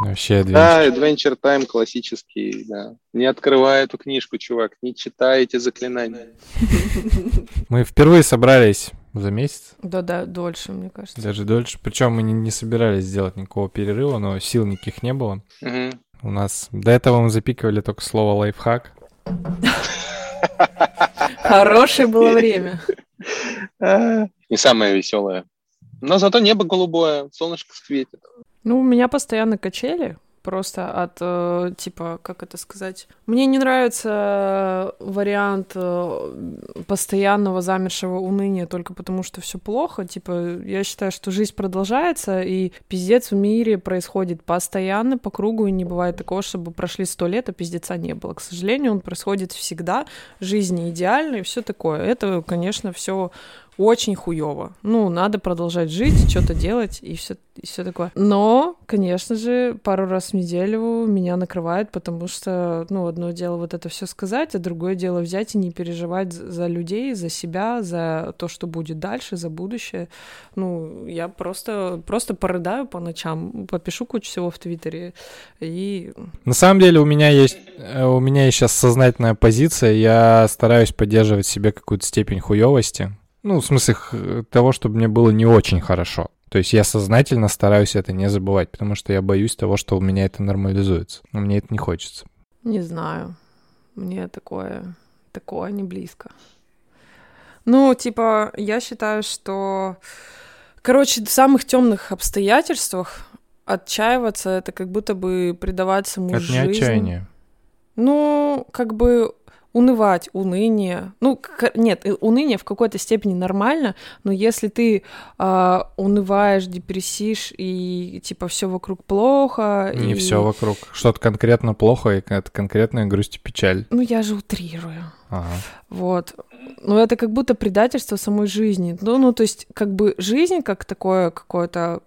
Вообще Да, Adventure Time классический, да. Не открывай эту книжку, чувак, не читай эти заклинания. Мы впервые собрались за месяц. Да-да, дольше, мне кажется. Даже дольше. Причем мы не, не собирались сделать никакого перерыва, но сил никаких не было. У нас до этого мы запикивали только слово лайфхак. Хорошее было время. Не самое веселое. Но зато небо голубое, солнышко светит. Ну, у меня постоянно качели. Просто от, э, типа, как это сказать? Мне не нравится вариант э, постоянного замершего уныния только потому, что все плохо. Типа, я считаю, что жизнь продолжается, и пиздец в мире происходит постоянно, по кругу, и не бывает такого, чтобы прошли сто лет, а пиздеца не было. К сожалению, он происходит всегда. Жизнь не идеальна и все такое. Это, конечно, все очень хуево. Ну, надо продолжать жить, что-то делать и все, и все такое. Но, конечно же, пару раз в неделю меня накрывает, потому что, ну, одно дело вот это все сказать, а другое дело взять и не переживать за людей, за себя, за то, что будет дальше, за будущее. Ну, я просто, просто порыдаю по ночам, попишу кучу всего в Твиттере и На самом деле у меня есть э, у меня есть сейчас сознательная позиция. Я стараюсь поддерживать себе какую-то степень хуевости. Ну, в смысле того, чтобы мне было не очень хорошо. То есть я сознательно стараюсь это не забывать, потому что я боюсь того, что у меня это нормализуется. Но мне это не хочется. Не знаю. Мне такое, такое не близко. Ну, типа, я считаю, что, короче, в самых темных обстоятельствах отчаиваться это как будто бы предавать саму это не отчаяние. Ну, как бы унывать, уныние. Ну, нет, уныние в какой-то степени нормально, но если ты а, унываешь, депрессишь и типа все вокруг плохо. Не и- все вокруг. Что-то конкретно плохо, и это конкретная грусть и печаль. Ну, я же утрирую. Ага. Вот. Ну, это как будто предательство самой жизни. Ну, ну, то есть, как бы жизнь как такое какое-то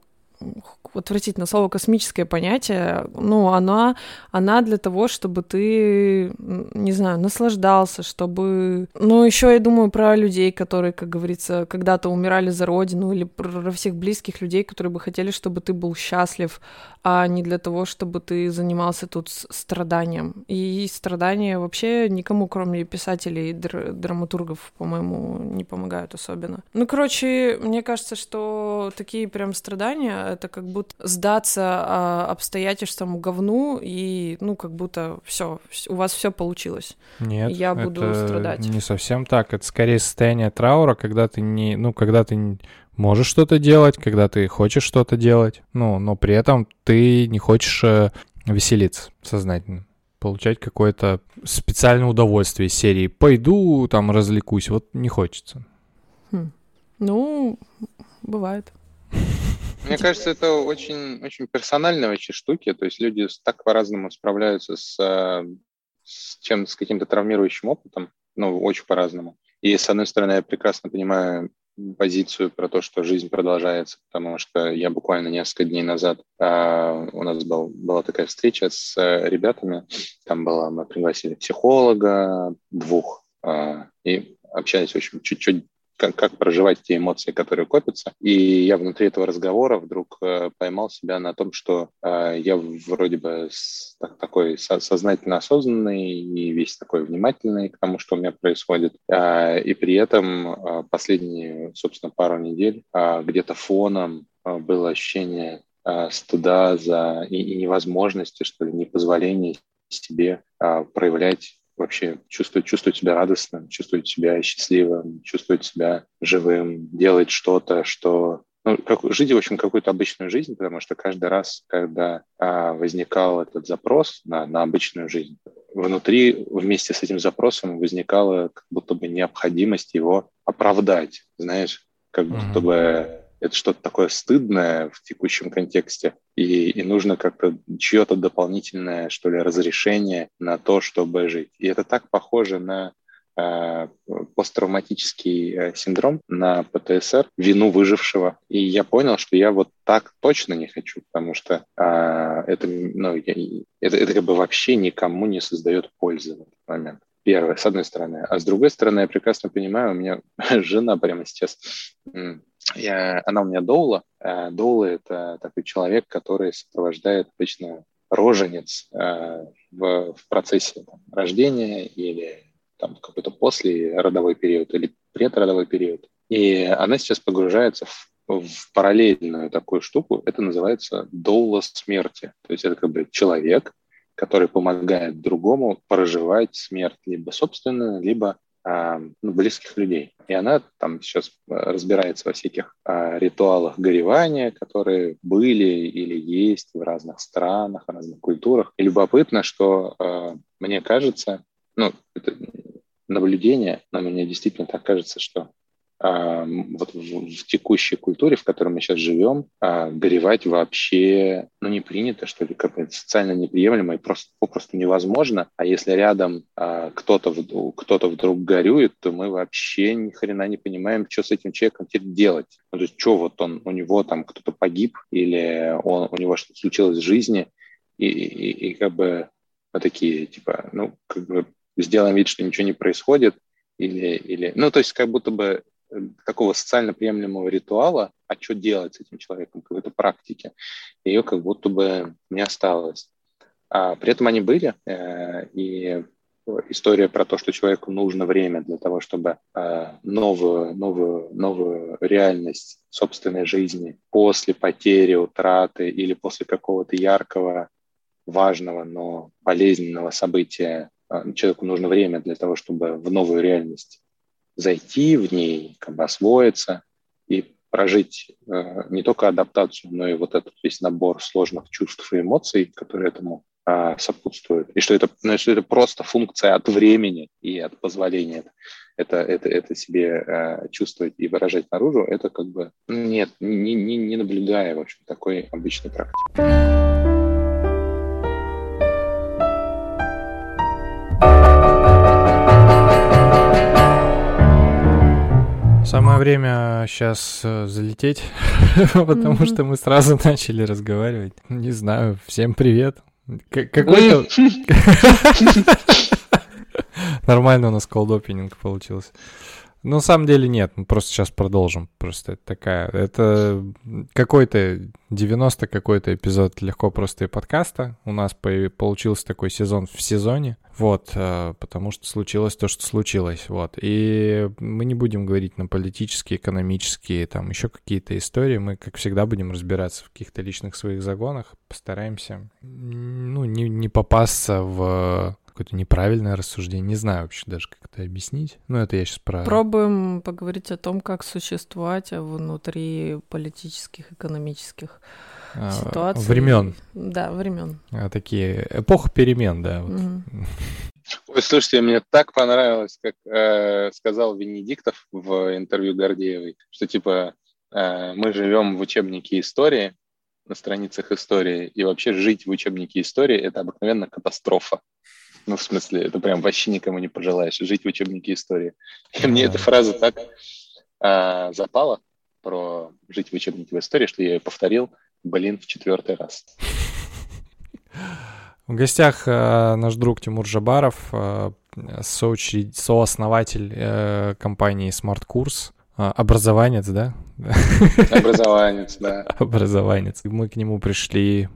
отвратительное слово космическое понятие, ну, она, она для того, чтобы ты, не знаю, наслаждался, чтобы... Ну, еще я думаю про людей, которые, как говорится, когда-то умирали за родину, или про всех близких людей, которые бы хотели, чтобы ты был счастлив, а не для того, чтобы ты занимался тут страданием. И страдания вообще никому, кроме писателей и др- драматургов, по-моему, не помогают особенно. Ну, короче, мне кажется, что такие прям страдания — это как будто сдаться а, обстоятельствам говну, и, ну, как будто все, у вас все получилось. Нет, Я буду это страдать. не совсем так. Это скорее состояние траура, когда ты не, ну, когда ты можешь что-то делать, когда ты хочешь что-то делать, ну, но при этом ты не хочешь э, веселиться сознательно, получать какое-то специальное удовольствие из серии «пойду там развлекусь», вот не хочется. Ну, бывает. Мне кажется, это очень, очень персональные вообще штуки. То есть люди так по-разному справляются с, э, с чем с каким-то травмирующим опытом, ну, очень по-разному. И, с одной стороны, я прекрасно понимаю позицию про то, что жизнь продолжается, потому что я буквально несколько дней назад а, у нас был, была такая встреча с э, ребятами, там была, мы пригласили психолога, двух, а, и общались, в общем, чуть-чуть как, как проживать те эмоции, которые копятся. И я внутри этого разговора вдруг э, поймал себя на том, что э, я вроде бы с- так- такой со- сознательно осознанный и весь такой внимательный к тому, что у меня происходит. Э, и при этом э, последние, собственно, пару недель э, где-то фоном э, было ощущение э, стыда за и, и невозможности, что ли, непозволения себе э, проявлять вообще чувствовать, чувствовать себя радостным, чувствовать себя счастливым, чувствовать себя живым, делать что-то, что ну, как, жить, в общем, какую-то обычную жизнь, потому что каждый раз, когда а, возникал этот запрос на, на обычную жизнь, внутри вместе с этим запросом возникала как будто бы необходимость его оправдать, знаешь, как будто Мгм. бы это что-то такое стыдное в текущем контексте, и, и нужно как-то чье-то дополнительное, что ли, разрешение на то, чтобы жить. И это так похоже на э, посттравматический синдром, на ПТСР, вину выжившего. И я понял, что я вот так точно не хочу, потому что э, это, ну, я- это, это как бы вообще никому не создает пользы в этот момент. Первое, с одной стороны. А с другой стороны, я прекрасно понимаю, у меня жена прямо сейчас, я, она у меня доула. А доула – это такой человек, который сопровождает обычно роженец э, в, в процессе там, рождения или там какой-то после родовой период или предродовой период. И она сейчас погружается в, в параллельную такую штуку. Это называется доула смерти. То есть это как бы человек, который помогает другому проживать смерть либо собственную, либо а, ну, близких людей. И она там сейчас а, разбирается во всяких а, ритуалах горевания, которые были или есть в разных странах, в разных культурах. И любопытно, что а, мне кажется, ну, это наблюдение, но мне действительно так кажется, что вот в, в текущей культуре, в которой мы сейчас живем, а, горевать вообще ну, не принято, что ли, как это социально неприемлемо и просто попросту невозможно. А если рядом а, кто-то, кто-то вдруг горюет, то мы вообще ни хрена не понимаем, что с этим человеком теперь делать. Ну, то есть, что вот он, у него там кто-то погиб или он, у него что-то случилось в жизни, и, и, и как бы мы такие, типа, ну, как бы сделаем вид, что ничего не происходит, или, или, ну, то есть как будто бы такого социально приемлемого ритуала, а что делать с этим человеком, какой-то практики, ее как будто бы не осталось. А при этом они были, э, и история про то, что человеку нужно время для того, чтобы э, новую, новую, новую реальность собственной жизни после потери, утраты или после какого-то яркого, важного, но болезненного события э, человеку нужно время для того, чтобы в новую реальность зайти в ней, как бы освоиться и прожить э, не только адаптацию, но и вот этот весь набор сложных чувств и эмоций, которые этому э, сопутствуют. И что это, ну, что это просто функция от времени и от позволения это, это, это себе э, чувствовать и выражать наружу, это как бы нет, не, не, не наблюдая, в общем, такой обычной практики. Самое время сейчас э, залететь, потому что мы сразу начали разговаривать. Не знаю, всем привет. Какой-то... Нормально у нас колдопининг получился. Ну, на самом деле нет, мы просто сейчас продолжим. Просто это такая... Это какой-то 90 какой-то эпизод легко просто и подкаста. У нас получился такой сезон в сезоне. Вот, э, потому что случилось то, что случилось. Вот. И мы не будем говорить на политические, экономические, там еще какие-то истории. Мы, как всегда, будем разбираться в каких-то личных своих загонах. Постараемся, ну, не, не попасться в какое-то неправильное рассуждение. Не знаю вообще даже, как это объяснить. Ну, это я сейчас про... Пробуем поговорить о том, как существовать внутри политических, экономических а, ситуаций. Времен. Да, времен. А, такие эпоха перемен, да. Вот. Угу. Ой, слушайте, мне так понравилось, как э, сказал Венедиктов в интервью Гордеевой, что типа э, мы живем в учебнике истории, на страницах истории, и вообще жить в учебнике истории – это обыкновенно катастрофа. Ну, в смысле, это прям вообще никому не пожелаешь жить в учебнике истории. И мне эта фраза так а, запала про жить в учебнике в истории, что я ее повторил, блин, в четвертый раз. В гостях э, наш друг Тимур Жабаров, э, соучредитель, сооснователь э, компании Smart Kurs, э, образованец, да? Образованец, да. Образованец. Мы к нему пришли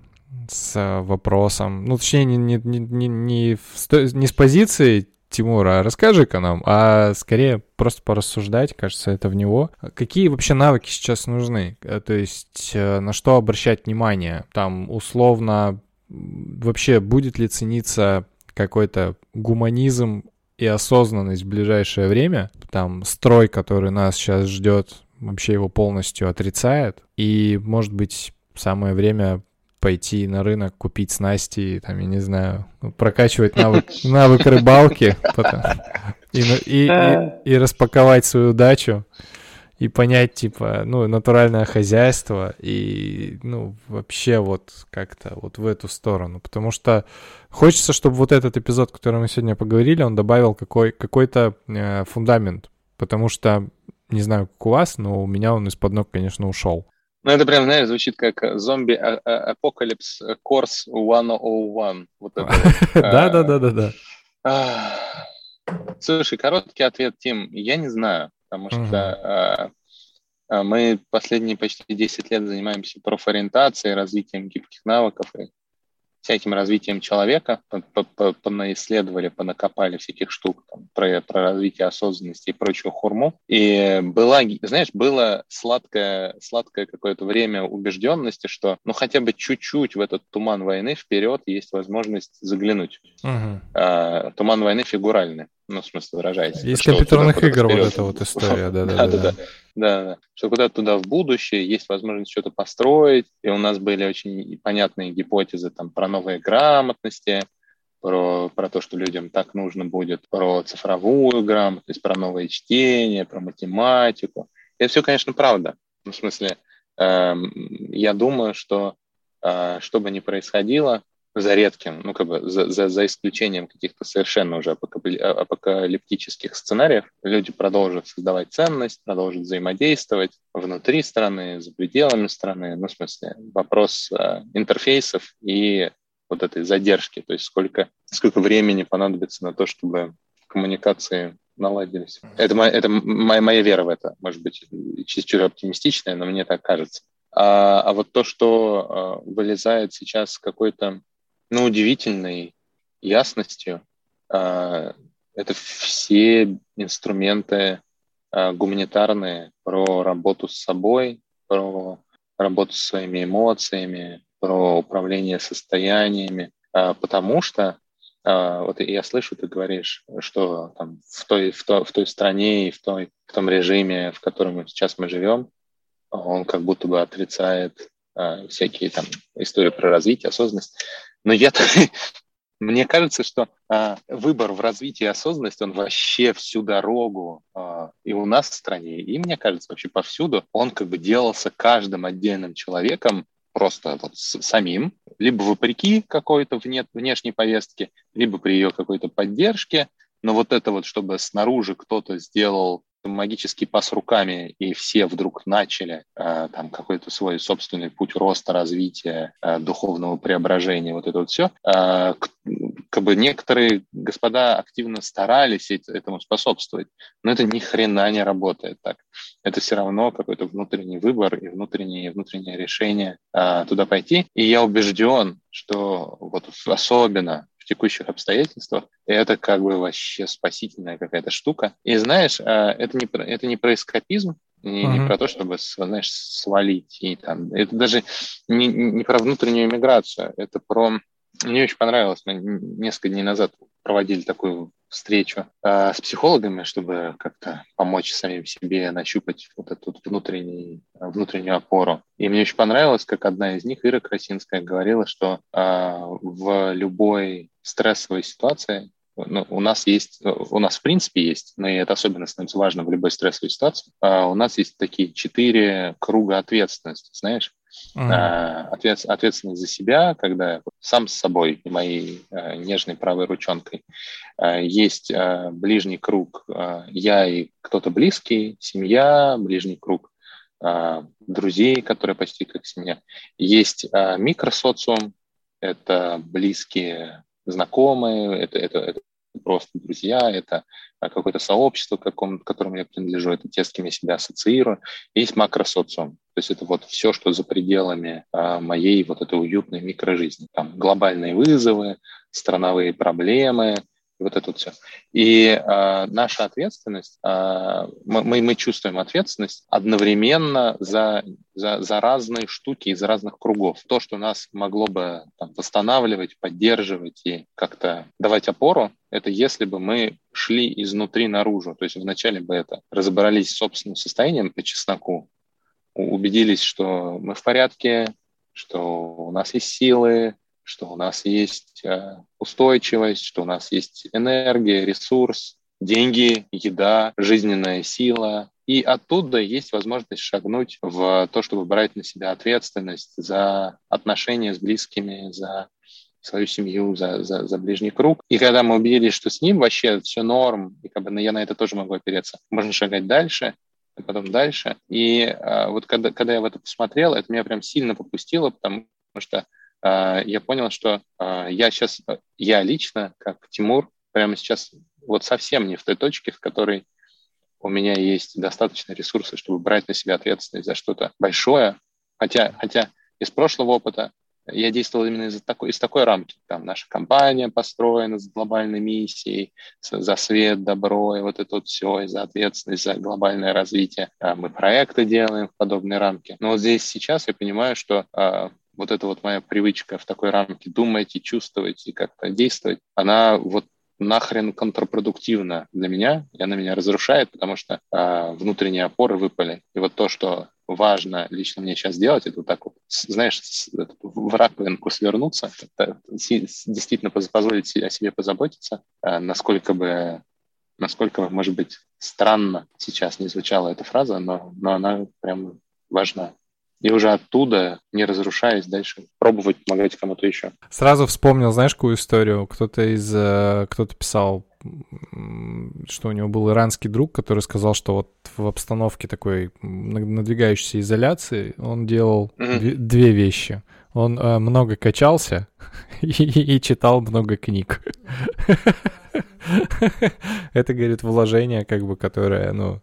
с э, вопросом, ну, точнее, не, не, не, не, не с позиции Тимура, а расскажи-ка нам, а скорее просто порассуждать, кажется, это в него. Какие вообще навыки сейчас нужны? Э, то есть э, на что обращать внимание? Там условно вообще будет ли цениться какой-то гуманизм и осознанность в ближайшее время? Там строй, который нас сейчас ждет, вообще его полностью отрицает. И, может быть, самое время пойти на рынок, купить снасти, там, я не знаю, ну, прокачивать навык, навык рыбалки потом, и, и, и, и распаковать свою дачу и понять, типа, ну, натуральное хозяйство и, ну, вообще вот как-то вот в эту сторону. Потому что хочется, чтобы вот этот эпизод, который мы сегодня поговорили, он добавил какой, какой-то э, фундамент. Потому что, не знаю, как у вас, но у меня он из-под ног, конечно, ушел. Ну, это прям, знаешь, звучит как зомби апокалипс Course 101. Вот это. Да, да, да, да, да. Слушай, короткий ответ, Тим, я не знаю, потому что э, мы последние почти 10 лет занимаемся профориентацией, развитием гибких навыков и всяким развитием человека, понаисследовали, понакопали всяких штук там, про, про развитие осознанности и прочую хурму. И была, знаешь, было сладкое, сладкое какое-то время убежденности, что ну хотя бы чуть-чуть в этот туман войны вперед есть возможность заглянуть. Угу. А, туман войны фигуральный ну, в смысле, выражаясь. Из компьютерных игр вот эта вот история, да-да-да. Да, что куда-то туда в будущее есть возможность что-то построить, и у нас были очень понятные гипотезы там про новые грамотности, про, про то, что людям так нужно будет, про цифровую грамотность, про новое чтение, про математику. Это все, конечно, правда. Ну, в смысле, э, я думаю, что э, что бы ни происходило, за редким, ну, как бы за, за, за исключением каких-то совершенно уже апокалиптических сценариев, люди продолжат создавать ценность, продолжат взаимодействовать внутри страны, за пределами страны. Ну, в смысле, вопрос э, интерфейсов и вот этой задержки, то есть сколько, сколько времени понадобится на то, чтобы коммуникации наладились. Это, моя, это моя, моя вера в это, может быть, чересчур оптимистичная, но мне так кажется. А, а вот то, что а, вылезает сейчас какой-то ну, удивительной ясностью. А, это все инструменты а, гуманитарные про работу с собой, про работу с своими эмоциями, про управление состояниями, а, потому что вот я слышу, ты говоришь, что там в той, в той, в той стране и в, той, в том режиме, в котором сейчас мы живем, он как будто бы отрицает всякие там истории про развитие, осознанность. Но я мне кажется, что а, выбор в развитии осознанности, он вообще всю дорогу а, и у нас в стране, и мне кажется, вообще повсюду, он как бы делался каждым отдельным человеком просто вот с, самим, либо вопреки какой-то вне, внешней повестке, либо при ее какой-то поддержке. Но вот это вот, чтобы снаружи кто-то сделал магический пас руками, и все вдруг начали э, там какой-то свой собственный путь роста, развития, э, духовного преображения, вот это вот все, э, как бы некоторые господа активно старались этому способствовать, но это ни хрена не работает так. Это все равно какой-то внутренний выбор и внутреннее, внутреннее решение э, туда пойти. И я убежден, что вот особенно в текущих обстоятельствах, это как бы вообще спасительная какая-то штука. И знаешь, а, это не, это не про эскапизм, не, uh-huh. не про то, чтобы, знаешь, свалить. И, там, это даже не, не про внутреннюю миграцию, это про... Мне очень понравилось, несколько дней назад проводили такую встречу э, с психологами, чтобы как-то помочь самим себе нащупать вот эту внутренний, внутреннюю опору. И мне очень понравилось, как одна из них, Ира Красинская, говорила, что э, в любой стрессовой ситуации ну, у нас есть, у нас в принципе есть, но и это особенно становится важно в любой стрессовой ситуации, э, у нас есть такие четыре круга ответственности, знаешь, Uh-huh. Ответ, ответственность за себя, когда сам с собой и моей э, нежной правой ручонкой э, есть э, ближний круг я и кто-то близкий, семья, ближний круг друзей, которые почти как семья. Есть микросоциум, это близкие знакомые, это, это, это просто друзья, это какое-то сообщество, какому, которому я принадлежу, это те, с кем я себя ассоциирую. Есть макросоциум, то есть это вот все, что за пределами а, моей вот этой уютной микрожизни. Там глобальные вызовы, страновые проблемы, вот это вот все. И э, наша ответственность, э, мы, мы чувствуем ответственность одновременно за, за, за разные штуки из разных кругов. То, что нас могло бы там, восстанавливать, поддерживать и как-то давать опору, это если бы мы шли изнутри наружу. То есть вначале бы это разобрались с собственным состоянием по чесноку, убедились, что мы в порядке, что у нас есть силы, что у нас есть э, устойчивость, что у нас есть энергия, ресурс, деньги, еда, жизненная сила. И оттуда есть возможность шагнуть в то, чтобы брать на себя ответственность за отношения с близкими, за свою семью, за, за, за ближний круг. И когда мы убедились, что с ним вообще все норм, и как бы я на это тоже могу опереться, можно шагать дальше, и потом дальше. И э, вот когда, когда я в это посмотрел, это меня прям сильно попустило, потому что а, я понял, что а, я сейчас, я лично, как Тимур, прямо сейчас вот совсем не в той точке, в которой у меня есть достаточно ресурсов, чтобы брать на себя ответственность за что-то большое. Хотя, хотя из прошлого опыта я действовал именно из такой, из такой рамки. Там наша компания построена с глобальной миссией, за свет, добро и вот это вот все, и за ответственность, за глобальное развитие. А мы проекты делаем в подобной рамке. Но вот здесь сейчас я понимаю, что а, вот эта вот моя привычка в такой рамке думать и чувствовать и как-то действовать, она вот нахрен контрпродуктивна для меня, и она меня разрушает, потому что э, внутренние опоры выпали. И вот то, что важно лично мне сейчас делать, это вот так вот, знаешь, в раковинку свернуться, действительно позволить о себе позаботиться, э, насколько бы насколько, может быть, странно сейчас не звучала эта фраза, но, но она прям важна и уже оттуда, не разрушаясь, дальше пробовать помогать кому-то еще. Сразу вспомнил, знаешь, какую историю? Кто-то из... Э, кто-то писал, что у него был иранский друг, который сказал, что вот в обстановке такой надвигающейся изоляции он делал mm-hmm. две вещи. Он э, много качался и, и читал много книг. Это, говорит, вложение, как бы, которое, ну,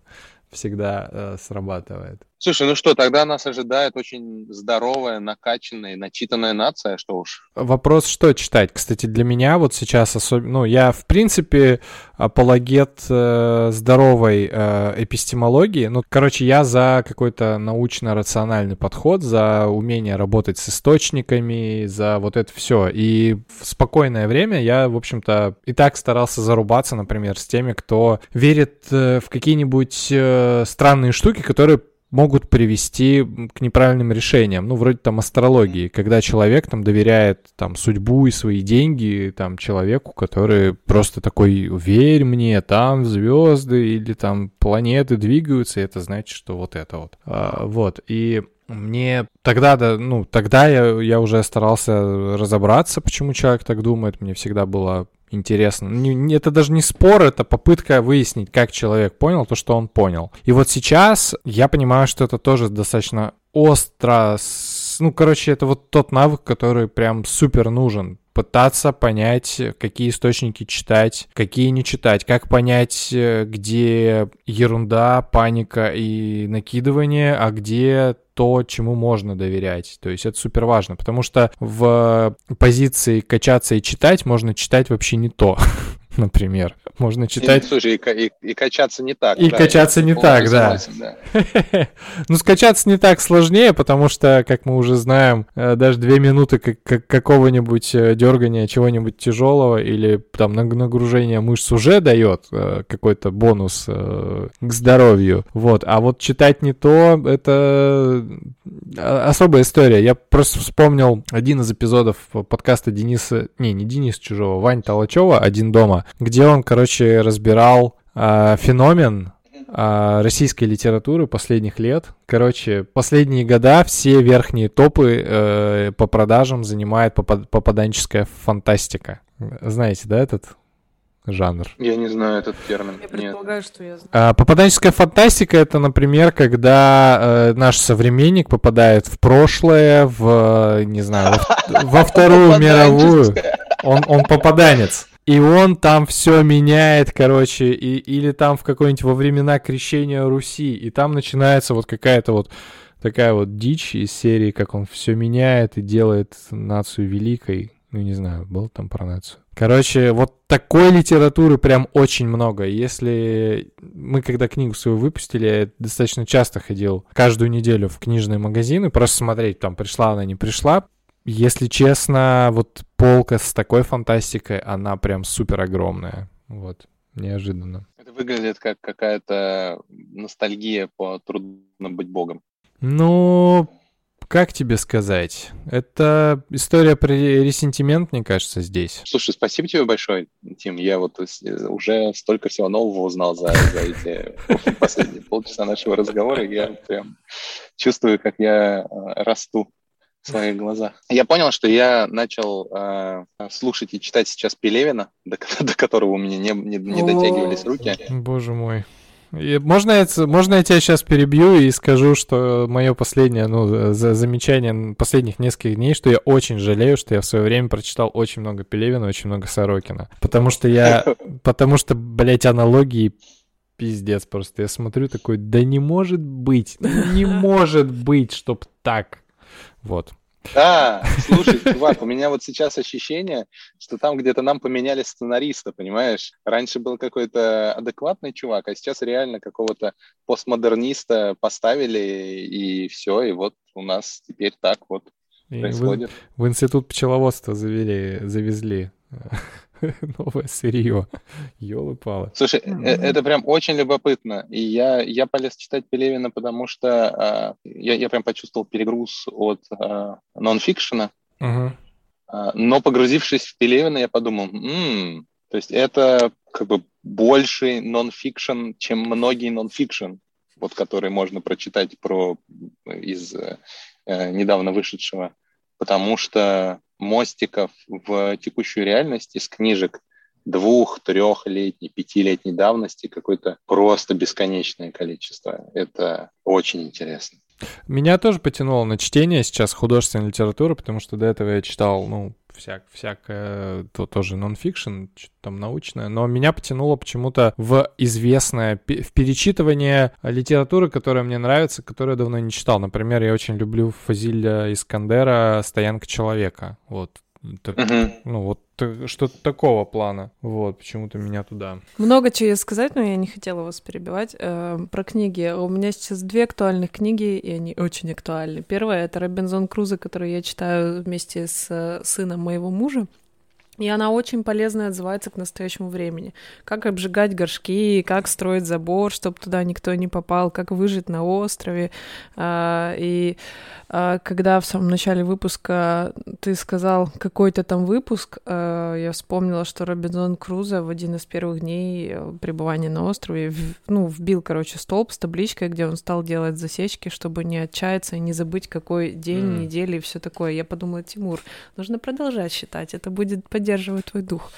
всегда э, срабатывает. Слушай, ну что, тогда нас ожидает очень здоровая, накачанная, начитанная нация, что уж. Вопрос, что читать. Кстати, для меня вот сейчас особенно... Ну, я, в принципе, апологет э, здоровой э, эпистемологии. Ну, короче, я за какой-то научно-рациональный подход, за умение работать с источниками, за вот это все. И в спокойное время я, в общем-то, и так старался зарубаться, например, с теми, кто верит э, в какие-нибудь э, странные штуки, которые могут привести к неправильным решениям, ну, вроде там астрологии, когда человек там доверяет там судьбу и свои деньги там человеку, который просто такой, верь мне, там звезды или там планеты двигаются, и это значит, что вот это вот. А, вот, и мне тогда, да, ну, тогда я, я уже старался разобраться, почему человек так думает. Мне всегда было интересно. Не, это даже не спор, это попытка выяснить, как человек понял то, что он понял. И вот сейчас я понимаю, что это тоже достаточно остро. Ну, короче, это вот тот навык, который прям супер нужен пытаться понять, какие источники читать, какие не читать, как понять, э, где ерунда, паника и накидывание, а где то, чему можно доверять. То есть это супер важно, потому что в позиции качаться и читать можно читать вообще не то. например. Можно читать... И, слушай, и, и, и качаться не так. И да, качаться не так, да. да. ну, скачаться не так сложнее, потому что, как мы уже знаем, э, даже две минуты какого-нибудь э, дергания чего-нибудь тяжелого или там нагружение мышц уже дает э, какой-то бонус к здоровью. Вот. А вот читать не то, это особая история. Я просто вспомнил один из эпизодов подкаста Дениса, не, не Дениса Чужого, Вань Толачева «Один дома», где он, короче, разбирал э, феномен э, российской литературы последних лет. Короче, последние года все верхние топы э, по продажам занимает попад- попаданческая фантастика. Знаете, да, этот жанр. Я не знаю этот термин. Я предполагаю, Нет. что я знаю. А, попаданческая фантастика это, например, когда э, наш современник попадает в прошлое, в не знаю, во, во вторую мировую. Он, он попаданец. И он там все меняет, короче, и, или там в какой-нибудь во времена крещения Руси, и там начинается вот какая-то вот такая вот дичь из серии, как он все меняет и делает нацию великой. Ну, не знаю, был там про нацию. Короче, вот такой литературы прям очень много. Если мы когда книгу свою выпустили, я достаточно часто ходил каждую неделю в книжные магазины, просто смотреть, там пришла она, не пришла. Если честно, вот полка с такой фантастикой, она прям супер огромная. Вот, неожиданно. Это выглядит как какая-то ностальгия по трудно быть богом. Ну, как тебе сказать? Это история про ресентимент, мне кажется, здесь. Слушай, спасибо тебе большое, Тим. Я вот уже столько всего нового узнал за, за эти последние полчаса нашего разговора. Я прям чувствую, как я э, расту в своих глазах. Я понял, что я начал э, слушать и читать сейчас Пелевина, до, до которого у меня не, не, не дотягивались руки. Боже мой. можно, я, можно я тебя сейчас перебью и скажу, что мое последнее, ну, за замечание последних нескольких дней, что я очень жалею, что я в свое время прочитал очень много Пелевина, очень много Сорокина. Потому что я, потому что, блядь, аналогии пиздец просто. Я смотрю такой, да не может быть, не может быть, чтоб так. Вот. Да, слушай, чувак, у меня вот сейчас ощущение, что там где-то нам поменяли сценариста, понимаешь? Раньше был какой-то адекватный чувак, а сейчас реально какого-то постмодерниста поставили, и все, и вот у нас теперь так вот и происходит. В, в институт пчеловодства завели, завезли новое сырье. Ёлы-палы. Слушай, mm-hmm. это прям очень любопытно. И я, я полез читать Пелевина, потому что а, я, я прям почувствовал перегруз от а, нонфикшена. А, но погрузившись в Пелевина, я подумал, м-м, то есть это как бы больше нонфикшн, чем многие нонфикшн, вот которые можно прочитать про из э, недавно вышедшего. Потому что мостиков в текущую реальность из книжек двух, трехлетней, пятилетней давности какое-то просто бесконечное количество. Это очень интересно. Меня тоже потянуло на чтение сейчас художественной литературы, потому что до этого я читал, ну, всяк, всякое, то тоже нон-фикшн, что-то там научное, но меня потянуло почему-то в известное, в перечитывание литературы, которая мне нравится, которую я давно не читал. Например, я очень люблю Фазиля Искандера «Стоянка человека». Вот, так, угу. Ну, вот что-то такого плана. Вот, почему-то меня туда. Много чего сказать, но я не хотела вас перебивать. Э, про книги. У меня сейчас две актуальных книги, и они очень актуальны. Первая — это Робинзон Крузо, который я читаю вместе с э, сыном моего мужа. И она очень полезно отзывается к настоящему времени. Как обжигать горшки, как строить забор, чтобы туда никто не попал, как выжить на острове. А, и а, когда в самом начале выпуска ты сказал какой-то там выпуск, а, я вспомнила, что Робинзон Крузо в один из первых дней пребывания на острове, ну, вбил, короче, столб с табличкой, где он стал делать засечки, чтобы не отчаяться и не забыть, какой день, mm. недели и все такое. Я подумала, Тимур, нужно продолжать считать, это будет поддерживать твой дух.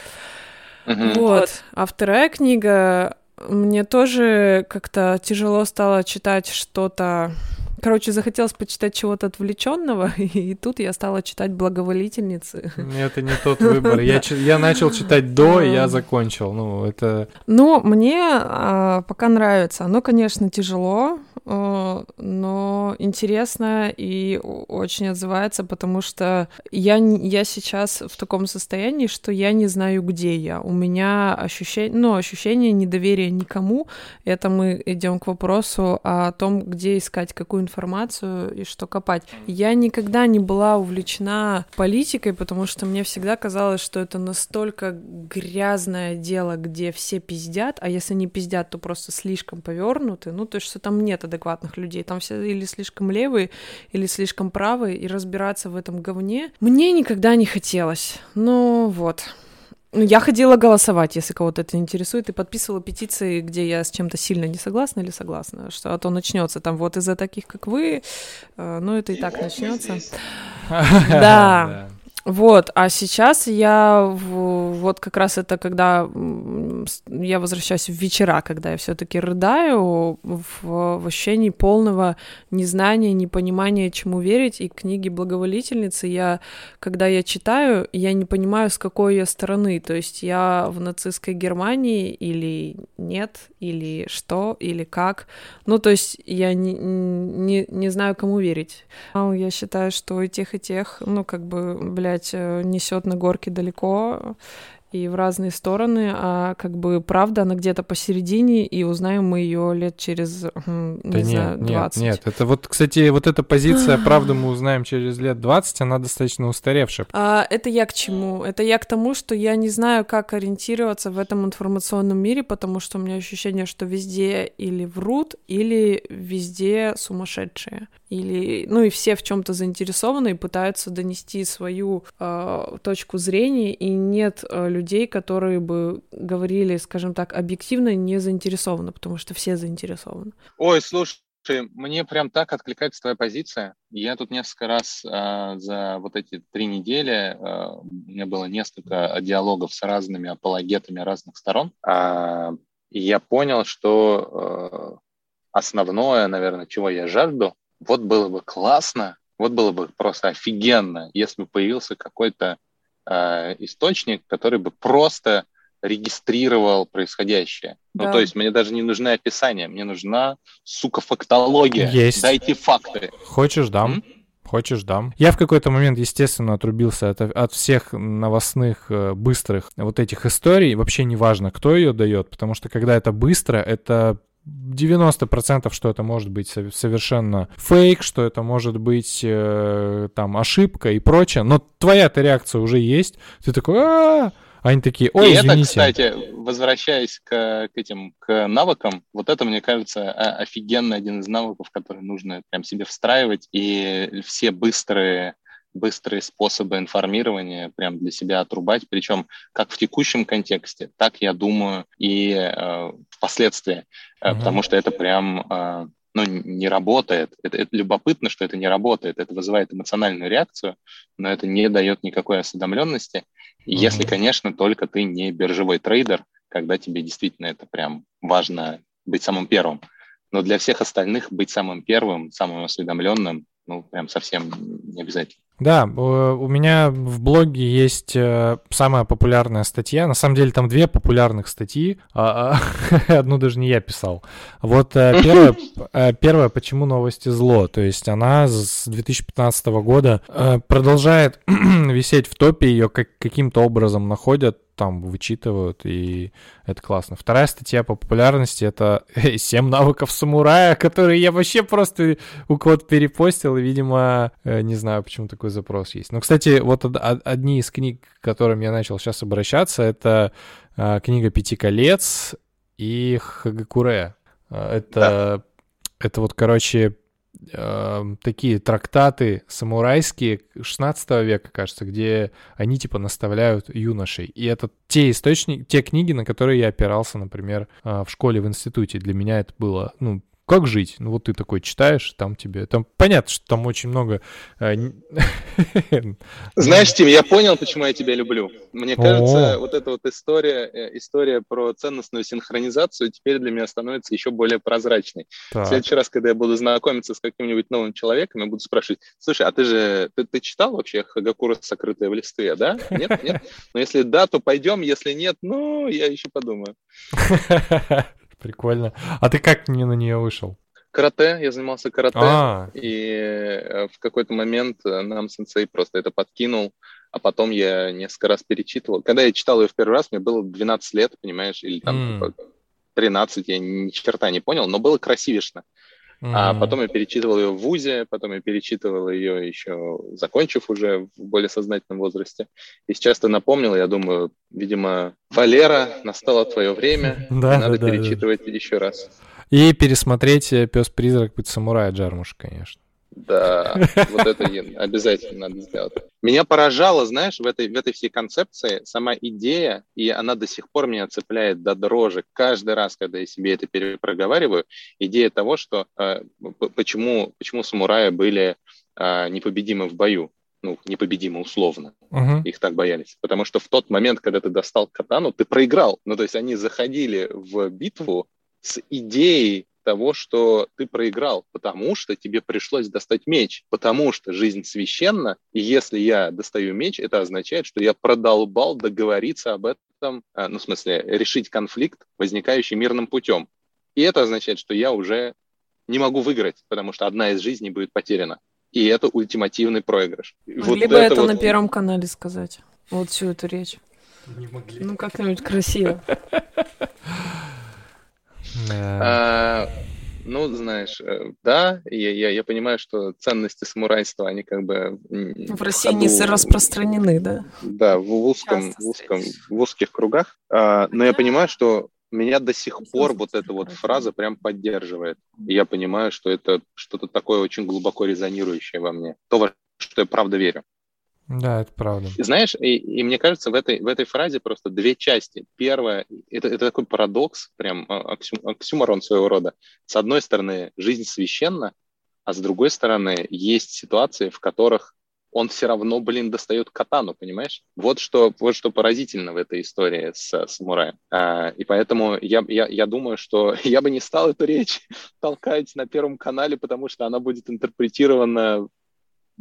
Mm-hmm. Вот. А вторая книга, мне тоже как-то тяжело стало читать что-то Короче, захотелось почитать чего-то отвлеченного, и тут я стала читать благоволительницы. Это не тот выбор. Я, я начал читать до, и я закончил. Ну, это... Ну, мне а, пока нравится. Оно, конечно, тяжело, а, но интересно и очень отзывается, потому что я, я сейчас в таком состоянии, что я не знаю, где я. У меня ощущение, ну, ощущение недоверия никому. Это мы идем к вопросу о том, где искать какую информацию информацию и что копать. Я никогда не была увлечена политикой, потому что мне всегда казалось, что это настолько грязное дело, где все пиздят, а если не пиздят, то просто слишком повернуты. Ну, то есть, что там нет адекватных людей. Там все или слишком левые, или слишком правые, и разбираться в этом говне мне никогда не хотелось. Ну, вот. Ну, я ходила голосовать, если кого-то это интересует, и подписывала петиции, где я с чем-то сильно не согласна или согласна, что а то начнется там вот из-за таких, как вы, э, ну это и так начнется. Да. Вот, а сейчас я вот как раз это когда я возвращаюсь в вечера, когда я все-таки рыдаю в, в ощущении полного незнания, непонимания, чему верить. И книги благоволительницы я, когда я читаю, я не понимаю, с какой я стороны. То есть я в нацистской Германии или нет, или что, или как. Ну, то есть я не, не, не знаю, кому верить. Я считаю, что и тех, и тех, ну, как бы, блядь, блядь, э, несет на горке далеко и в разные стороны, а как бы правда она где-то посередине, и узнаем мы ее лет через, не да знаю, нет, 20. Нет, нет, это вот, кстати, вот эта позиция «правда мы узнаем через лет 20», она достаточно устаревшая. А, это я к чему? Это я к тому, что я не знаю, как ориентироваться в этом информационном мире, потому что у меня ощущение, что везде или врут, или везде сумасшедшие или, ну и все в чем-то заинтересованы и пытаются донести свою э, точку зрения, и нет э, людей, которые бы говорили, скажем так, объективно не заинтересованы, потому что все заинтересованы. Ой, слушай, мне прям так откликается твоя позиция. Я тут несколько раз э, за вот эти три недели, э, у меня было несколько диалогов с разными апологетами разных сторон. Э, и я понял, что э, основное, наверное, чего я жажду, вот было бы классно, вот было бы просто офигенно, если бы появился какой-то э, источник, который бы просто регистрировал происходящее. Ну, да. Ну, то есть мне даже не нужны описания, мне нужна, сука, фактология. Есть. Дайте факты. Хочешь, дам. М? Хочешь, дам. Я в какой-то момент, естественно, отрубился от, от всех новостных э, быстрых вот этих историй. Вообще не важно, кто ее дает, потому что когда это быстро, это 90% что это может быть совершенно фейк, что это может быть э, там ошибка и прочее, но твоя-то реакция уже есть, ты такой, а, они такие, ой, и извините. это, кстати, возвращаясь к, к этим, к навыкам, вот это, мне кажется, офигенно один из навыков, который нужно прям себе встраивать, и все быстрые быстрые способы информирования прям для себя отрубать, причем как в текущем контексте, так, я думаю, и э, впоследствии, uh-huh. потому что это прям э, ну, не работает. Это, это любопытно, что это не работает. Это вызывает эмоциональную реакцию, но это не дает никакой осведомленности. Mm-hmm. Если, конечно, только ты не биржевой трейдер, когда тебе действительно это прям важно быть самым первым. Но для всех остальных быть самым первым, самым осведомленным, ну, прям совсем не обязательно. Да, у меня в блоге есть э, самая популярная статья. На самом деле там две популярных статьи. А, а, одну даже не я писал. Вот э, первая, э, первая «Почему новости зло?». То есть она с 2015 года продолжает висеть в топе, ее как, каким-то образом находят там вычитывают, и это классно. Вторая статья по популярности — это 7 навыков самурая, которые я вообще просто у кого-то перепостил, и, видимо, э, не знаю, почему такой запрос есть. Но, кстати, вот одни из книг, к которым я начал сейчас обращаться, это э, книга «Пяти колец» и «Хагакуре». Э, это, да. это вот, короче, э, такие трактаты самурайские 16 века, кажется, где они типа наставляют юношей. И это те источники, те книги, на которые я опирался, например, э, в школе, в институте. Для меня это было, ну, как жить? Ну вот ты такой читаешь, там тебе... Там понятно, что там очень много... Э, Знаешь, Тим, я понял, почему я тебя люблю. Мне кажется, вот эта вот история, э, история про ценностную синхронизацию теперь для меня становится еще более прозрачной. В следующий раз, когда я буду знакомиться с каким-нибудь новым человеком, я буду спрашивать, слушай, а ты же... Ты, ты читал вообще Хагакура «Сокрытое в листве», да? Нет? Нет? Но если да, то пойдем, если нет, ну, я еще подумаю. Прикольно. А ты как не на нее вышел? Карате, я занимался карате, а. и э, в какой-то момент э, нам сенсей просто это подкинул, а потом я несколько раз перечитывал. Когда я читал ее в первый раз, мне было 12 лет, понимаешь, или там mm. 13, я ни черта не понял, но было красивешно. Mm-hmm. А потом я перечитывал ее в ВУЗе, потом я перечитывал ее еще, закончив уже в более сознательном возрасте. И сейчас ты напомнил, я думаю, видимо, Валера, настало твое время, да, надо да, перечитывать да. еще раз. И пересмотреть «Пес-призрак. Путь самурая» Джармуш, конечно. Да, вот это обязательно надо сделать. Меня поражало, знаешь, в этой, в этой всей концепции сама идея, и она до сих пор меня цепляет до дрожи каждый раз, когда я себе это перепроговариваю, идея того, что э, почему, почему самураи были э, непобедимы в бою ну, непобедимы условно. Uh-huh. Их так боялись. Потому что в тот момент, когда ты достал катану, ты проиграл. Ну, то есть они заходили в битву с идеей того, что ты проиграл, потому что тебе пришлось достать меч, потому что жизнь священна, и если я достаю меч, это означает, что я продолбал договориться об этом, а, ну, в смысле, решить конфликт, возникающий мирным путем. И это означает, что я уже не могу выиграть, потому что одна из жизней будет потеряна. И это ультимативный проигрыш. Могли вот бы это, это вот... на Первом канале сказать, вот всю эту речь. Не могли. Ну, как-нибудь красиво. А, ну, знаешь, э, да, я, я, я понимаю, что ценности самурайства, они как бы... В России ходу, не распространены, да? Да, в узком, в узком, в узких кругах. А, но я понимаю, что меня до сих пор вот эта вот фраза прям поддерживает. И я понимаю, что это что-то такое очень глубоко резонирующее во мне. То, во что я правда верю. Да, это правда. И знаешь, и, и мне кажется, в этой, в этой фразе просто две части. Первое, это, это такой парадокс, прям а, оксю, оксюморон своего рода. С одной стороны, жизнь священна, а с другой стороны, есть ситуации, в которых он все равно, блин, достает катану, понимаешь? Вот что, вот что поразительно в этой истории с самураем. А, и поэтому я, я, я думаю, что я бы не стал эту речь толкать на Первом канале, потому что она будет интерпретирована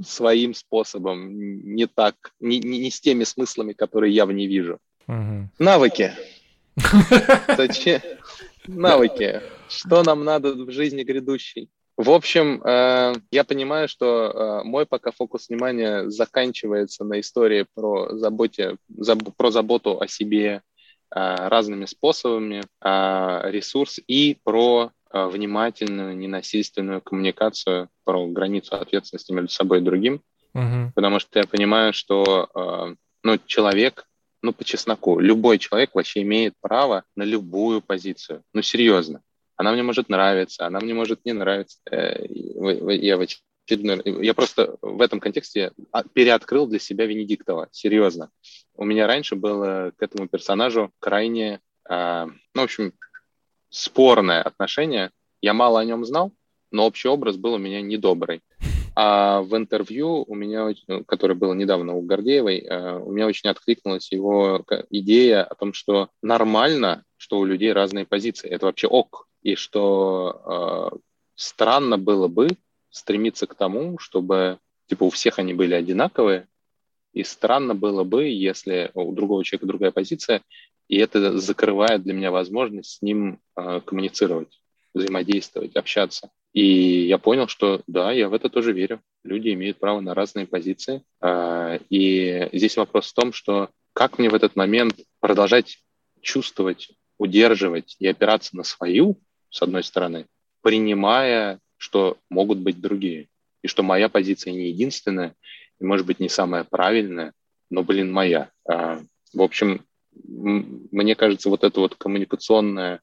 своим способом, не так, не, не, не с теми смыслами, которые я в ней вижу. Угу. Навыки. Навыки. Что нам надо в жизни грядущей? В общем, э, я понимаю, что э, мой пока фокус внимания заканчивается на истории про, заботе, про заботу о себе э, разными способами, ресурс и про внимательную, ненасильственную коммуникацию, про границу ответственности между собой и другим. Угу. Потому что я понимаю, что ну, человек, ну, по чесноку, любой человек вообще имеет право на любую позицию. Ну, серьезно. Она мне может нравиться, она мне может не нравиться. Э, я, в я просто в этом контексте переоткрыл для себя Венедиктова, серьезно. У меня раньше было к этому персонажу крайне, а, ну, в общем, спорное отношение. Я мало о нем знал, но общий образ был у меня недобрый. А в интервью у меня, ну, которое было недавно у Гордеевой, э, у меня очень откликнулась его идея о том, что нормально, что у людей разные позиции. Это вообще ок и что э, странно было бы стремиться к тому, чтобы типа у всех они были одинаковые, и странно было бы, если у другого человека другая позиция, и это закрывает для меня возможность с ним э, коммуницировать, взаимодействовать, общаться. И я понял, что да, я в это тоже верю. Люди имеют право на разные позиции. Э, и здесь вопрос в том, что как мне в этот момент продолжать чувствовать, удерживать и опираться на свою с одной стороны, принимая, что могут быть другие, и что моя позиция не единственная, и, может быть, не самая правильная, но, блин, моя. А, в общем, мне кажется, вот это вот коммуникационное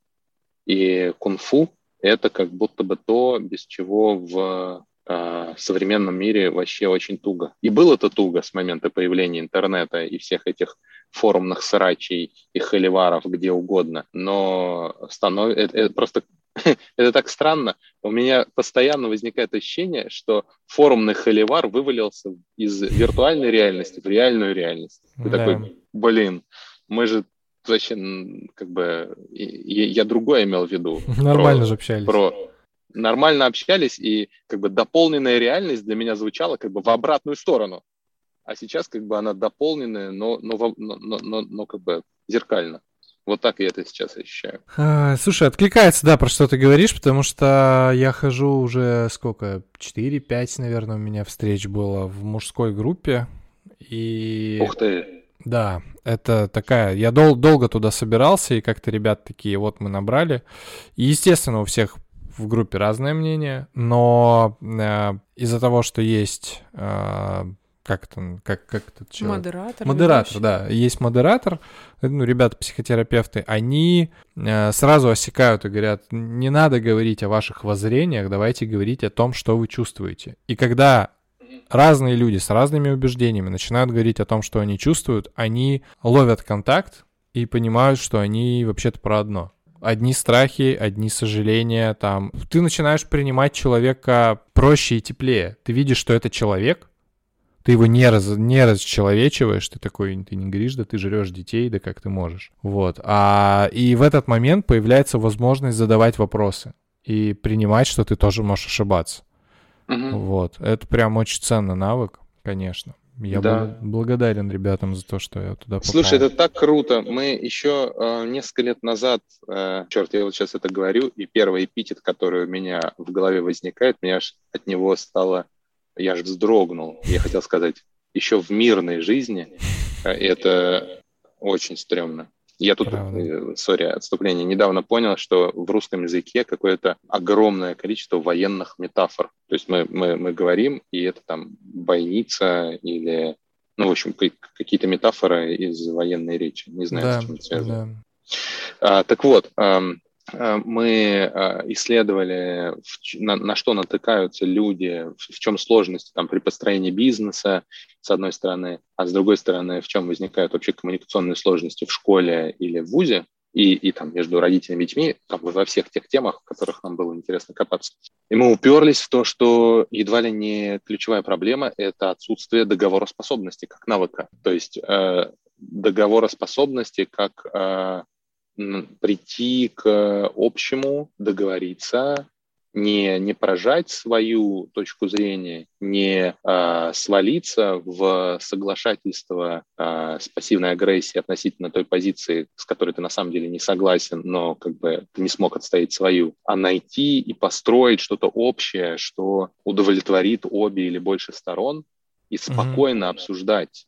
и кунг-фу – это как будто бы то, без чего в э, современном мире вообще очень туго. И было это туго с момента появления интернета и всех этих форумных срачей и холиваров где угодно, но станов... это, это просто это так странно. У меня постоянно возникает ощущение, что форумный холивар вывалился из виртуальной реальности в реальную реальность. Ты да. такой, блин, мы же вообще как бы я, я другое имел в виду. Нормально про, же общались. Про, нормально общались, и как бы дополненная реальность для меня звучала как бы в обратную сторону. А сейчас как бы она дополненная, но, но, но, но, но, но как бы зеркально. Вот так я это сейчас ощущаю. А, слушай, откликается, да, про что ты говоришь, потому что я хожу уже сколько, 4-5, наверное, у меня встреч было в мужской группе. И... Ух ты! Да, это такая... Я дол- долго туда собирался, и как-то ребят такие, вот мы набрали. И, естественно, у всех в группе разное мнение, но э, из-за того, что есть э, как это, как, как это человек? Модератор. Модератор, да. Есть модератор, ну, ребята-психотерапевты, они э, сразу осекают и говорят, не надо говорить о ваших воззрениях, давайте говорить о том, что вы чувствуете. И когда разные люди с разными убеждениями начинают говорить о том, что они чувствуют, они ловят контакт и понимают, что они вообще-то про одно. Одни страхи, одни сожаления, там. Ты начинаешь принимать человека проще и теплее. Ты видишь, что это человек, ты его не, раз, не расчеловечиваешь, ты такой, ты не говоришь, да ты жрешь детей, да как ты можешь. Вот. А, и в этот момент появляется возможность задавать вопросы и принимать, что ты тоже можешь ошибаться. Угу. Вот. Это прям очень ценный навык, конечно. Я да. благодарен ребятам за то, что я туда попал. Слушай, это так круто. Мы еще э, несколько лет назад, э, черт, я вот сейчас это говорю, и первый эпитет, который у меня в голове возникает, меня аж от него стало я же вздрогнул. Я хотел сказать, еще в мирной жизни э, это очень стрёмно. Я тут, э, сори, отступление, недавно понял, что в русском языке какое-то огромное количество военных метафор. То есть мы, мы, мы говорим, и это там бойница или, ну, в общем, какие-то метафоры из военной речи. Не знаю, да, с чем это связано. Да. А, так вот, мы э, исследовали, на, что натыкаются люди, в, чем сложности там, при построении бизнеса, с одной стороны, а с другой стороны, в чем возникают вообще коммуникационные сложности в школе или в ВУЗе. и, и там между родителями и детьми, там, во всех тех темах, в которых нам было интересно копаться. И мы уперлись в то, что едва ли не ключевая проблема – это отсутствие договороспособности как навыка. То есть э, договороспособности как э, прийти к общему, договориться, не, не поражать свою точку зрения, не э, свалиться в соглашательство э, с пассивной агрессией относительно той позиции, с которой ты на самом деле не согласен, но как бы ты не смог отстоять свою, а найти и построить что-то общее, что удовлетворит обе или больше сторон, и спокойно mm-hmm. обсуждать,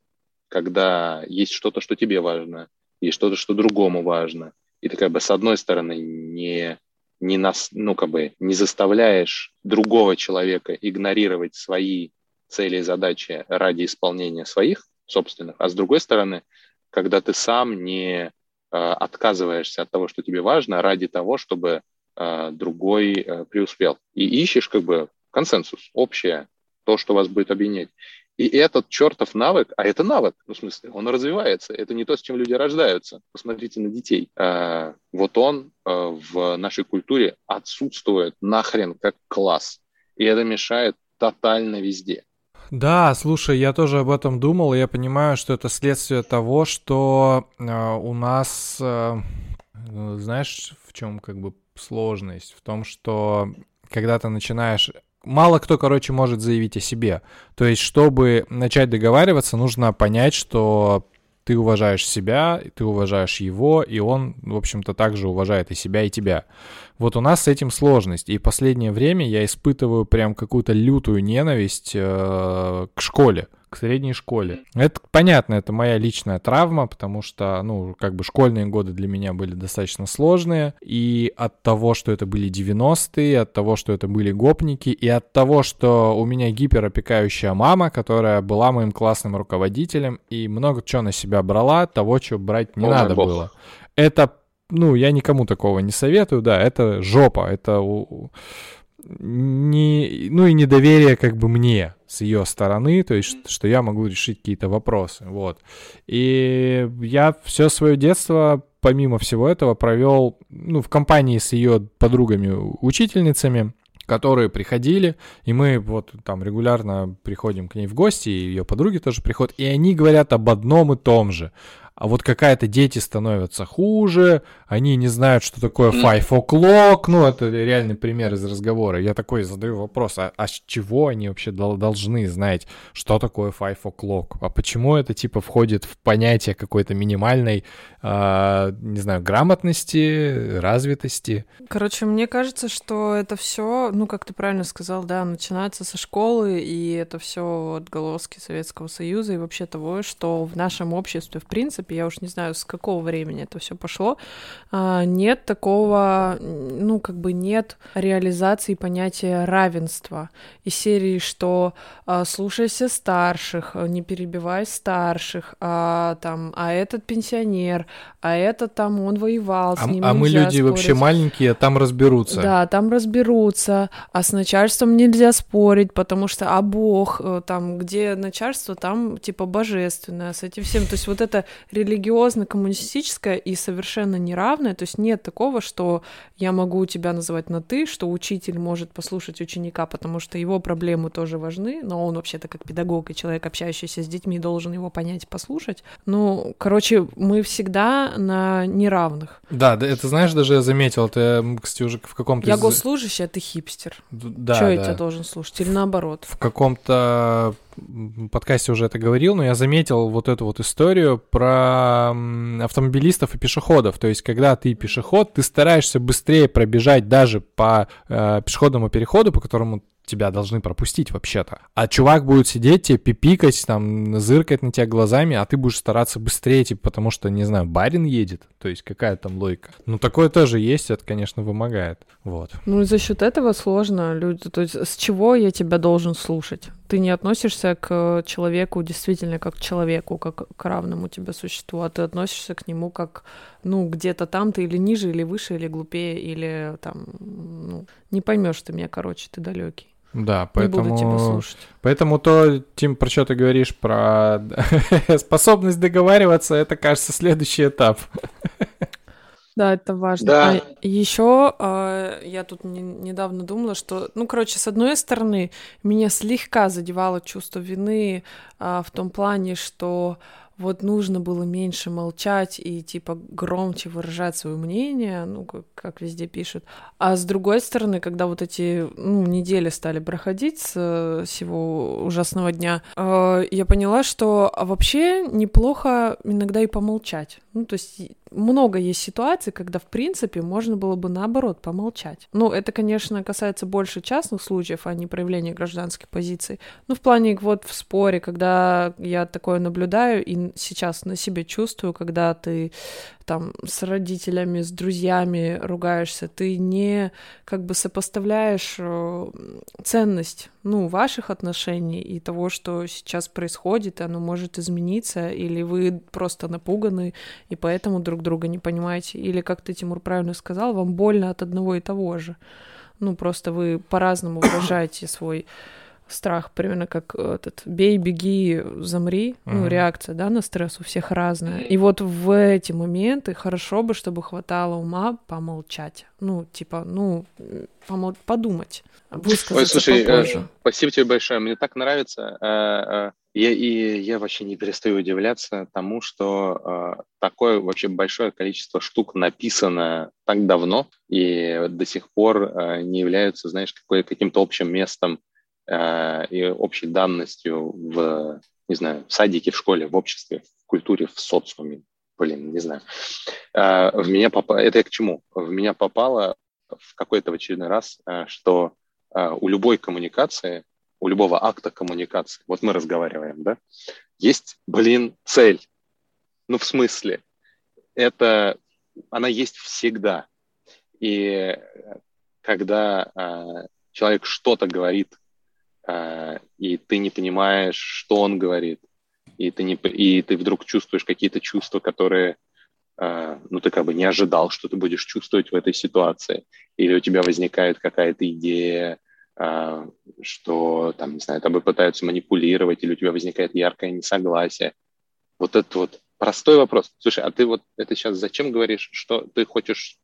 когда есть что-то, что тебе важно, и что-то, что другому важно. И ты как бы с одной стороны не не, нас, ну, как бы не заставляешь другого человека игнорировать свои цели и задачи ради исполнения своих собственных, а с другой стороны, когда ты сам не э, отказываешься от того, что тебе важно, ради того, чтобы э, другой э, преуспел. И ищешь как бы консенсус, общее, то, что вас будет объединять. И этот чертов навык, а это навык, ну, в смысле, он развивается. Это не то, с чем люди рождаются. Посмотрите на детей. А, вот он а, в нашей культуре отсутствует нахрен как класс. И это мешает тотально везде. Да, слушай, я тоже об этом думал, и я понимаю, что это следствие того, что э, у нас, э, знаешь, в чем как бы сложность? В том, что когда ты начинаешь мало кто, короче, может заявить о себе. То есть, чтобы начать договариваться, нужно понять, что ты уважаешь себя, ты уважаешь его, и он, в общем-то, также уважает и себя, и тебя. Вот у нас с этим сложность. И в последнее время я испытываю прям какую-то лютую ненависть э, к школе к средней школе. Это понятно, это моя личная травма, потому что, ну, как бы школьные годы для меня были достаточно сложные, и от того, что это были 90-е, от того, что это были гопники, и от того, что у меня гиперопекающая мама, которая была моим классным руководителем, и много чего на себя брала, того, чего брать не Полный надо бог. было. Это, ну, я никому такого не советую, да, это жопа, это не, ну и недоверие как бы мне с ее стороны, то есть что я могу решить какие-то вопросы, вот. И я все свое детство, помимо всего этого, провел, ну, в компании с ее подругами-учительницами, которые приходили, и мы вот там регулярно приходим к ней в гости, и ее подруги тоже приходят, и они говорят об одном и том же а вот какая-то дети становятся хуже, они не знают, что такое five o'clock, ну, это реальный пример из разговора. Я такой задаю вопрос, а, а с чего они вообще должны знать, что такое five o'clock? А почему это, типа, входит в понятие какой-то минимальной, э, не знаю, грамотности, развитости? Короче, мне кажется, что это все, ну, как ты правильно сказал, да, начинается со школы, и это все отголоски Советского Союза и вообще того, что в нашем обществе, в принципе, принципе, я уж не знаю, с какого времени это все пошло, а, нет такого, ну, как бы нет реализации понятия равенства. Из серии, что а, слушайся старших, не перебивай старших, а, там, а этот пенсионер, а этот там, он воевал, с а, ним А мы люди спорить. вообще маленькие, там разберутся. Да, там разберутся, а с начальством нельзя спорить, потому что, а Бог, э, там, где начальство, там, типа, божественное, с этим всем. То есть вот это религиозно-коммунистическое и совершенно неравное, то есть нет такого, что я могу тебя называть на «ты», что учитель может послушать ученика, потому что его проблемы тоже важны, но он вообще-то как педагог и человек, общающийся с детьми, должен его понять и послушать. Ну, короче, мы всегда на неравных. Да, это знаешь, даже я заметил, ты, кстати, уже в каком-то... Я госслужащий, а ты хипстер. Да, Что да. я тебя должен слушать? Или наоборот? В каком-то подкасте уже это говорил, но я заметил вот эту вот историю про автомобилистов и пешеходов. То есть, когда ты пешеход, ты стараешься быстрее пробежать даже по э, пешеходному переходу, по которому тебя должны пропустить вообще-то. А чувак будет сидеть тебе пипикать, там, зыркать на тебя глазами, а ты будешь стараться быстрее, типа, потому что, не знаю, барин едет. То есть какая там логика. Ну, такое тоже есть, это, конечно, вымогает. Вот. Ну, и за счет этого сложно люди. То есть с чего я тебя должен слушать? Ты не относишься к человеку действительно как к человеку, как к равному тебе существу, а ты относишься к нему как, ну, где-то там ты или ниже, или выше, или глупее, или там, ну, не поймешь ты меня, короче, ты далекий. Да, поэтому... Поэтому то, Тим, про что ты говоришь, про способность договариваться, это, кажется, следующий этап. Да, это важно. Да. А еще э, я тут не, недавно думала, что, ну, короче, с одной стороны, меня слегка задевало чувство вины э, в том плане, что вот нужно было меньше молчать и типа громче выражать свое мнение, ну, как, как везде пишут. А с другой стороны, когда вот эти ну, недели стали проходить с всего ужасного дня, э, я поняла, что вообще неплохо иногда и помолчать. Ну, то есть много есть ситуаций, когда, в принципе, можно было бы наоборот помолчать. Ну, это, конечно, касается больше частных случаев, а не проявления гражданских позиций. Ну, в плане вот в споре, когда я такое наблюдаю и сейчас на себе чувствую, когда ты там с родителями, с друзьями ругаешься, ты не как бы сопоставляешь э, ценность, ну, ваших отношений и того, что сейчас происходит, оно может измениться, или вы просто напуганы, и поэтому друг друга не понимаете, или, как ты, Тимур, правильно сказал, вам больно от одного и того же. Ну, просто вы по-разному выражаете свой страх, примерно как этот бей, беги, замри, mm-hmm. ну, реакция, да, на стресс у всех разная. И вот в эти моменты хорошо бы, чтобы хватало ума помолчать. Ну, типа, ну, помол... подумать, Ой, слушай, попозже. спасибо тебе большое, мне так нравится. Э, э, я, и я вообще не перестаю удивляться тому, что э, такое вообще большое количество штук написано так давно и до сих пор не являются, знаешь, какой, каким-то общим местом Э, и общей данностью в, не знаю, в садике, в школе, в обществе, в культуре, в социуме, блин, не знаю. Э, в меня попало, это я к чему? В меня попало в какой-то очередной раз, э, что у любой коммуникации, у любого акта коммуникации, вот мы разговариваем, да, есть, блин, цель. Ну, в смысле, это, она есть всегда. И когда человек что-то говорит и ты не понимаешь, что он говорит, и ты, не, и ты вдруг чувствуешь какие-то чувства, которые а, ну, ты как бы не ожидал, что ты будешь чувствовать в этой ситуации, или у тебя возникает какая-то идея, а, что, там, не знаю, тобой пытаются манипулировать, или у тебя возникает яркое несогласие. Вот это вот простой вопрос. Слушай, а ты вот это сейчас зачем говоришь, что ты хочешь,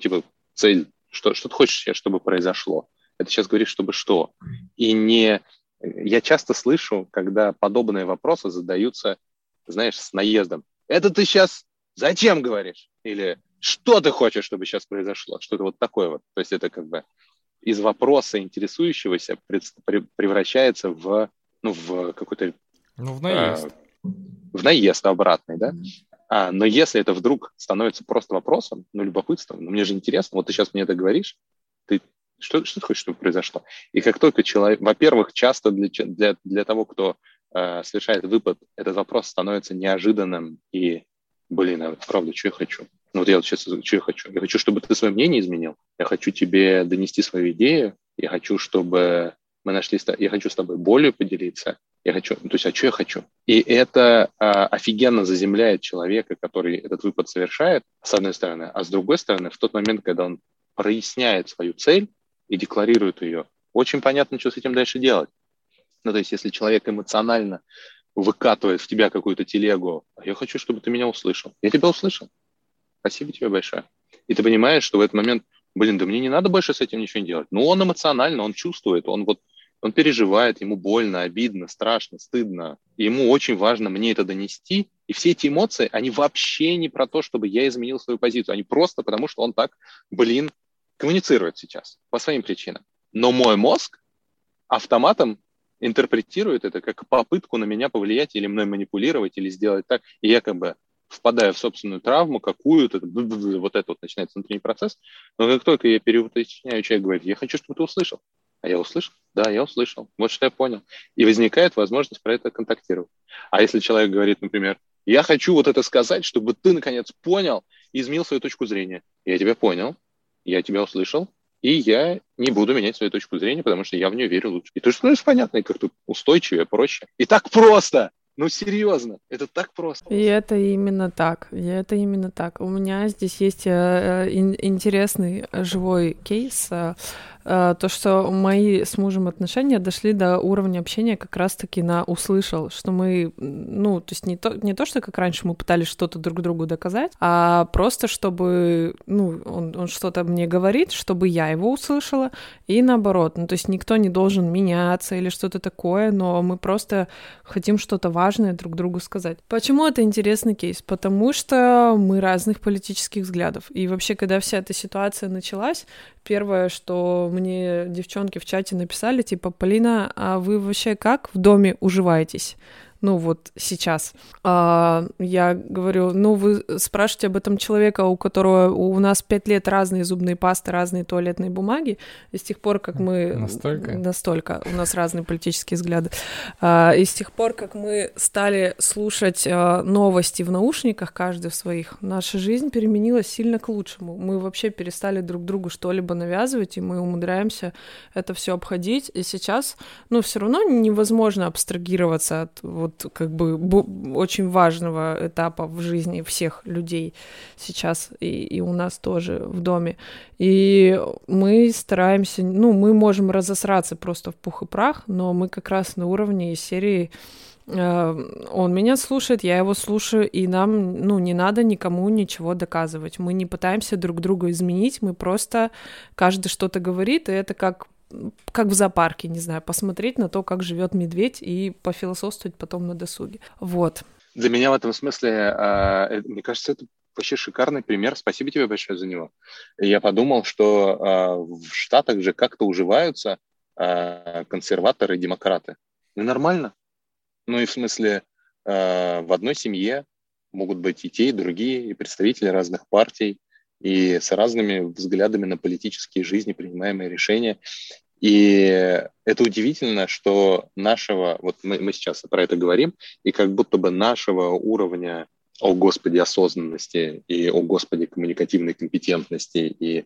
типа, цель, что, что ты хочешь чтобы произошло? Это сейчас говоришь, чтобы что? И не... Я часто слышу, когда подобные вопросы задаются, знаешь, с наездом. Это ты сейчас зачем говоришь? Или что ты хочешь, чтобы сейчас произошло? Что-то вот такое вот. То есть это как бы из вопроса интересующегося превращается в, ну, в какой-то... Ну, в наезд. А, в наезд обратный, да? А, но если это вдруг становится просто вопросом, ну, любопытством, ну, мне же интересно, вот ты сейчас мне это говоришь, ты что, что ты хочешь, чтобы произошло? И как только человек, во-первых, часто для, для, для того, кто э, совершает выпад, этот вопрос становится неожиданным и, блин, а правда, что я хочу? Ну вот я вот сейчас, что я хочу? Я хочу, чтобы ты свое мнение изменил, я хочу тебе донести свою идею, я хочу, чтобы мы нашли, я хочу с тобой болью поделиться, я хочу, то есть, а что я хочу? И это а, офигенно заземляет человека, который этот выпад совершает, с одной стороны, а с другой стороны, в тот момент, когда он проясняет свою цель, и декларирует ее, очень понятно, что с этим дальше делать. Ну, то есть, если человек эмоционально выкатывает в тебя какую-то телегу, «А я хочу, чтобы ты меня услышал. Я тебя услышал. Спасибо тебе большое. И ты понимаешь, что в этот момент, блин, да мне не надо больше с этим ничего не делать. Ну, он эмоционально, он чувствует, он вот, он переживает, ему больно, обидно, страшно, стыдно. И ему очень важно мне это донести. И все эти эмоции, они вообще не про то, чтобы я изменил свою позицию. Они просто потому, что он так, блин, коммуницирует сейчас по своим причинам. Но мой мозг автоматом интерпретирует это как попытку на меня повлиять или мной манипулировать, или сделать так. И я как бы впадаю в собственную травму какую-то, вот это вот начинается внутренний процесс. Но как только я переуточняю, человек говорит, я хочу, чтобы ты услышал. А я услышал? Да, я услышал. Вот что я понял. И возникает возможность про это контактировать. А если человек говорит, например, я хочу вот это сказать, чтобы ты, наконец, понял и изменил свою точку зрения. Я тебя понял, я тебя услышал, и я не буду менять свою точку зрения, потому что я в нее верю лучше. И то, что становится понятно, и как-то устойчивее, проще. И так просто! Ну, серьезно, это так просто. И это именно так. И это именно так. У меня здесь есть э, э интересный живой кейс. Э, то, что мои с мужем отношения дошли до уровня общения как раз-таки на услышал, что мы, ну, то есть не то, не то, что как раньше мы пытались что-то друг другу доказать, а просто чтобы, ну, он, он что-то мне говорит, чтобы я его услышала, и наоборот. Ну, то есть никто не должен меняться или что-то такое, но мы просто хотим что-то важное друг другу сказать. Почему это интересный кейс? Потому что мы разных политических взглядов. И вообще, когда вся эта ситуация началась, первое, что мне девчонки в чате написали, типа, Полина, а вы вообще как в доме уживаетесь? Ну вот сейчас. А, я говорю, ну вы спрашиваете об этом человека, у которого у нас пять лет разные зубные пасты, разные туалетные бумаги, и с тех пор, как мы... Настолько? Настолько. У нас разные политические взгляды. А, и с тех пор, как мы стали слушать а, новости в наушниках, каждый в своих, наша жизнь переменилась сильно к лучшему. Мы вообще перестали друг другу что-либо навязывать, и мы умудряемся это все обходить. И сейчас, ну, все равно невозможно абстрагироваться от вот как бы очень важного этапа в жизни всех людей сейчас и, и у нас тоже в доме. И мы стараемся, ну, мы можем разосраться просто в пух и прах, но мы как раз на уровне серии э, он меня слушает, я его слушаю, и нам, ну, не надо никому ничего доказывать. Мы не пытаемся друг друга изменить, мы просто каждый что-то говорит, и это как как в зоопарке, не знаю, посмотреть на то, как живет медведь и пофилософствовать потом на досуге. Вот. Для меня в этом смысле, а, э, мне кажется, это вообще шикарный пример. Спасибо тебе большое за него. Я подумал, что а, в Штатах же как-то уживаются а, консерваторы и демократы. Ну, нормально. Ну и в смысле, в одной семье могут быть и те, и другие, и представители разных партий, и с разными взглядами на политические жизни, принимаемые решения. И это удивительно, что нашего, вот мы, мы сейчас про это говорим, и как будто бы нашего уровня, о господи, осознанности, и о господи, коммуникативной компетентности, и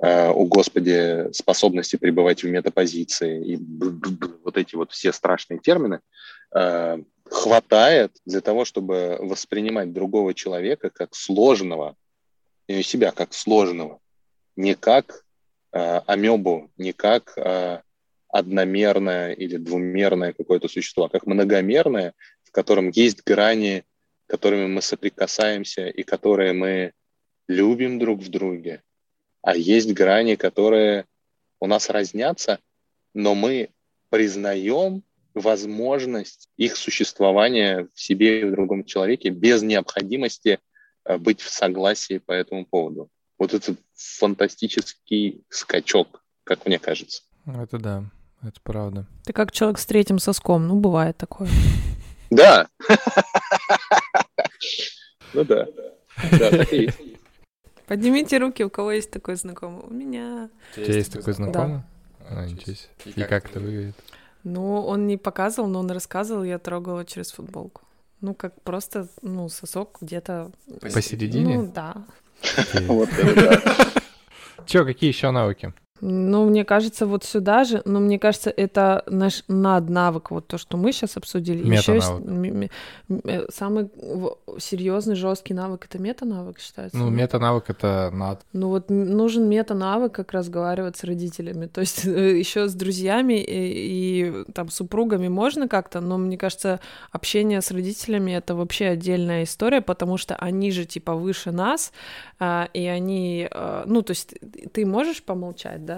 э, о господи, способности пребывать в метапозиции, и вот эти вот все страшные термины, э, хватает для того, чтобы воспринимать другого человека как сложного, себя как сложного, не как э, амебу, не как э, одномерное или двумерное какое-то существо, а как многомерное, в котором есть грани, которыми мы соприкасаемся и которые мы любим друг в друге, а есть грани, которые у нас разнятся, но мы признаем возможность их существования в себе и в другом человеке без необходимости быть в согласии по этому поводу. Вот это фантастический скачок, как мне кажется. Это да, это правда. Ты как человек с третьим соском, ну, бывает такое. Да. Ну да. Да, так и есть. Поднимите руки, у кого есть такой знакомый. У меня. У тебя есть такой знакомый? А, ничего И как это выглядит? Ну, он не показывал, но он рассказывал, я трогала через футболку. Ну, как просто, ну, сосок где-то... Посередине? Ну, да. Вот это да. Чё, какие еще навыки? Ну, мне кажется, вот сюда же, но мне кажется, это наш над навык, вот то, что мы сейчас обсудили. Еще есть э, самый серьезный, жесткий навык это мета-навык считается. Ну, мета-навык это над. Ну, вот нужен мета-навык, как разговаривать с родителями. То есть э, еще с друзьями и, и там супругами можно как-то, но мне кажется, общение с родителями это вообще отдельная история, потому что они же типа выше нас, а, и они, ну, то есть ты можешь помолчать, да,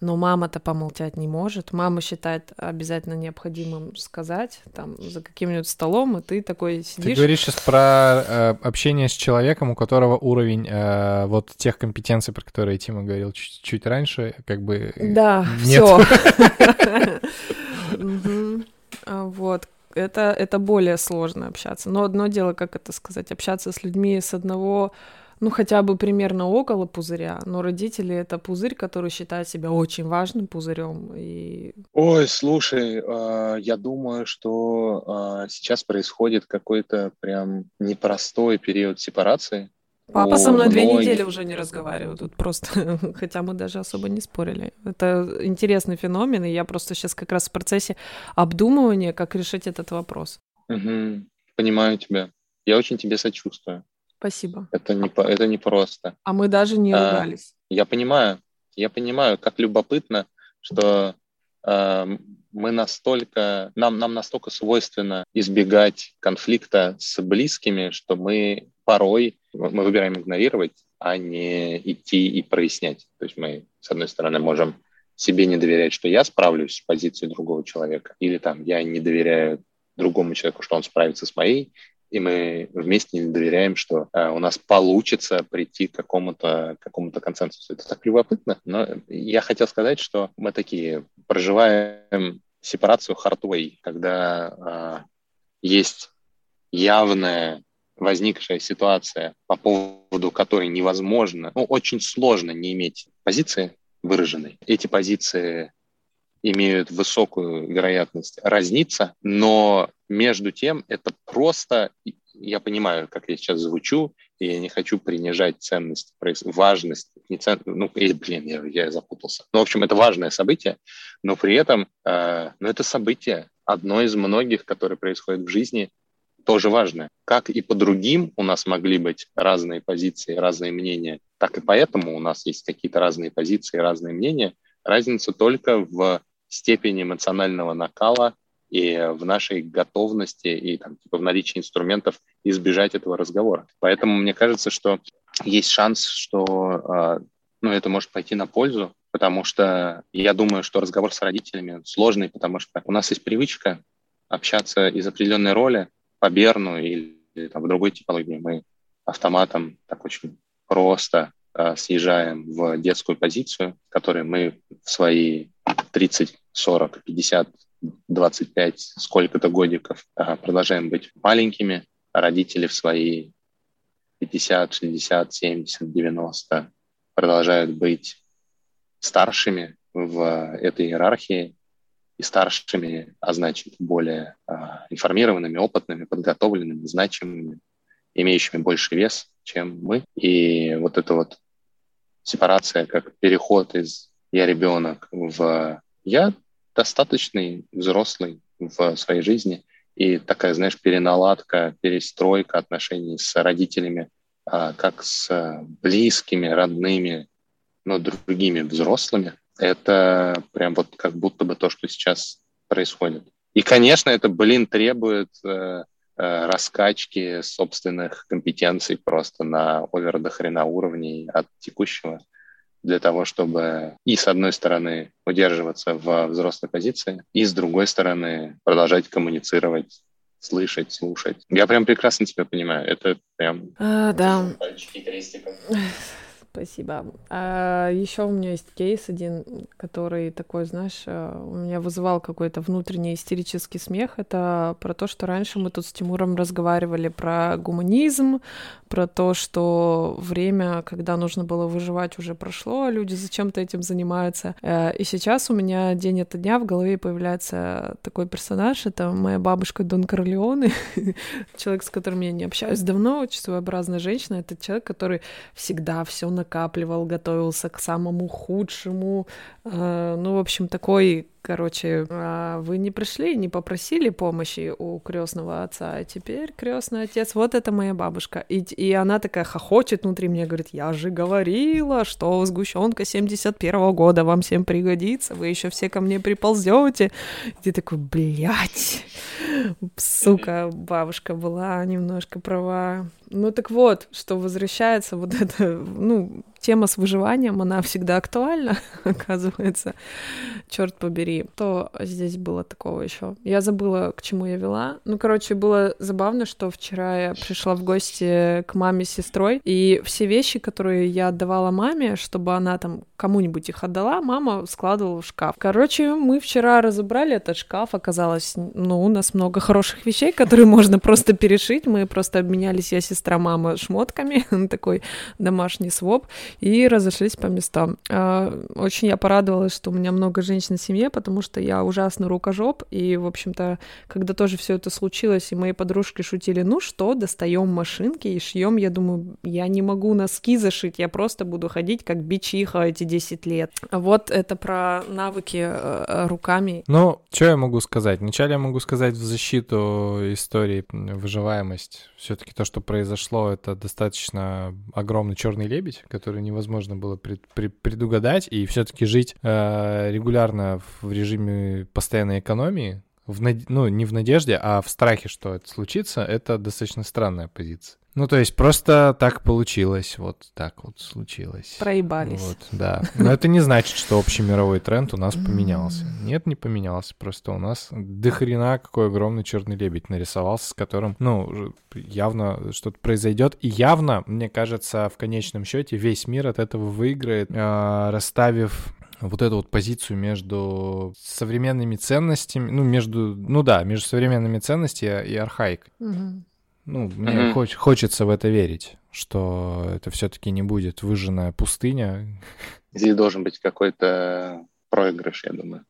но мама-то помолчать не может. Мама считает обязательно необходимым сказать, там, за каким-нибудь столом, и ты такой сидишь... Ты говоришь сейчас про э, общение с человеком, у которого уровень э, вот тех компетенций, про которые Тима говорил чуть, чуть раньше, как бы... Да, все. А, вот, это, это более сложно общаться. Но одно дело, как это сказать, общаться с людьми с одного ну, хотя бы примерно около пузыря, но родители — это пузырь, который считает себя очень важным пузырем. И... Ой, слушай, э, я думаю, что э, сейчас происходит какой-то прям непростой период сепарации. Папа со мной две недели уже не разговаривает, тут просто, хотя мы даже особо не спорили. Это интересный феномен, и я просто сейчас как раз в процессе обдумывания, как решить этот вопрос. Угу, понимаю тебя. Я очень тебе сочувствую. Спасибо. Это не, это не просто. А мы даже не а, ругались. Я понимаю. Я понимаю, как любопытно, что э, мы настолько, нам, нам настолько свойственно избегать конфликта с близкими, что мы порой мы выбираем игнорировать, а не идти и прояснять. То есть мы, с одной стороны, можем себе не доверять, что я справлюсь с позицией другого человека, или там я не доверяю другому человеку, что он справится с моей, и мы вместе не доверяем, что э, у нас получится прийти к какому-то какому консенсусу. Это так любопытно, но я хотел сказать, что мы такие проживаем сепарацию hardway, когда э, есть явная возникшая ситуация, по поводу которой невозможно, ну, очень сложно не иметь позиции выраженной. Эти позиции имеют высокую вероятность разниться, но между тем это просто, я понимаю, как я сейчас звучу, и я не хочу принижать ценность, важность, не цен... ну, или, блин, я, я запутался. Ну, в общем, это важное событие, но при этом, э, ну, это событие, одно из многих, которое происходит в жизни, тоже важное. Как и по другим у нас могли быть разные позиции, разные мнения, так и поэтому у нас есть какие-то разные позиции, разные мнения. Разница только в степени эмоционального накала и в нашей готовности и там, типа, в наличии инструментов избежать этого разговора. Поэтому мне кажется, что есть шанс, что а, ну, это может пойти на пользу, потому что я думаю, что разговор с родителями сложный, потому что у нас есть привычка общаться из определенной роли по Берну или, или там, в другой типологии. Мы автоматом так очень просто э, съезжаем в детскую позицию, в которой мы в свои 30, 40, 50, 25, сколько-то годиков продолжаем быть маленькими, а родители в свои 50, 60, 70, 90 продолжают быть старшими в этой иерархии, и старшими, а значит, более а, информированными, опытными, подготовленными, значимыми, имеющими больше вес, чем мы. И вот эта вот сепарация, как переход из «я ребенок» в «я достаточный взрослый в своей жизни», и такая, знаешь, переналадка, перестройка отношений с родителями, а, как с близкими, родными, но другими взрослыми, это прям вот как будто бы то, что сейчас происходит. И, конечно, это, блин, требует э, э, раскачки собственных компетенций просто на овер до хрена уровней от текущего для того, чтобы и с одной стороны удерживаться в взрослой позиции, и с другой стороны продолжать коммуницировать слышать, слушать. Я прям прекрасно тебя понимаю. Это прям... А, да. Пальчики крестиком. Спасибо. А еще у меня есть кейс один, который такой, знаешь, э, у меня вызывал какой-то внутренний истерический смех. Это про то, что раньше мы тут с Тимуром разговаривали про гуманизм, про то, что время, когда нужно было выживать, уже прошло, а люди зачем-то этим занимаются. Э, и сейчас у меня день ото дня в голове появляется такой персонаж. Это моя бабушка Дон Корлеоне, человек, с которым я не общаюсь давно, очень своеобразная женщина. Это человек, который всегда все на накапливал, готовился к самому худшему. Э, ну, в общем, такой Короче, а вы не пришли, не попросили помощи у крестного отца, а теперь крестный отец, вот это моя бабушка. И, и она такая хохочет внутри меня, говорит, я же говорила, что сгущенка 71 -го года вам всем пригодится, вы еще все ко мне приползете. И ты такой, блядь, сука, бабушка была немножко права. Ну так вот, что возвращается вот эта, ну, тема с выживанием, она всегда актуальна, оказывается. Черт побери. То здесь было такого еще. Я забыла, к чему я вела. Ну, короче, было забавно, что вчера я пришла в гости к маме с сестрой, и все вещи, которые я отдавала маме, чтобы она там кому-нибудь их отдала, мама складывала в шкаф. Короче, мы вчера разобрали этот шкаф, оказалось, ну, у нас много хороших вещей, которые можно просто перешить. Мы просто обменялись, я сестра, мама, шмотками, такой домашний своп и разошлись по местам. А, очень я порадовалась, что у меня много женщин в семье, потому что я ужасный рукожоп, и, в общем-то, когда тоже все это случилось, и мои подружки шутили, ну что, достаем машинки и шьем, я думаю, я не могу носки зашить, я просто буду ходить как бичиха эти 10 лет. Вот это про навыки э, руками. Ну, что я могу сказать? Вначале я могу сказать в защиту истории выживаемость. Все-таки то, что произошло, это достаточно огромный черный лебедь, который невозможно было пред, пред, предугадать, и все-таки жить э, регулярно в режиме постоянной экономии, в над... ну, не в надежде, а в страхе, что это случится, это достаточно странная позиция. Ну, то есть просто так получилось, вот так вот случилось. Проебались. Вот, да. Но это не значит, что общий мировой тренд у нас поменялся. Нет, не поменялся. Просто у нас дохрена какой огромный черный лебедь нарисовался, с которым, ну, явно что-то произойдет. И явно, мне кажется, в конечном счете весь мир от этого выиграет, э, расставив вот эту вот позицию между современными ценностями, ну, между, ну да, между современными ценностями и архаикой. Угу. Ну, мне mm-hmm. хоч- хочется в это верить, что это все-таки не будет выжженная пустыня. Здесь должен быть какой-то проигрыш, я думаю.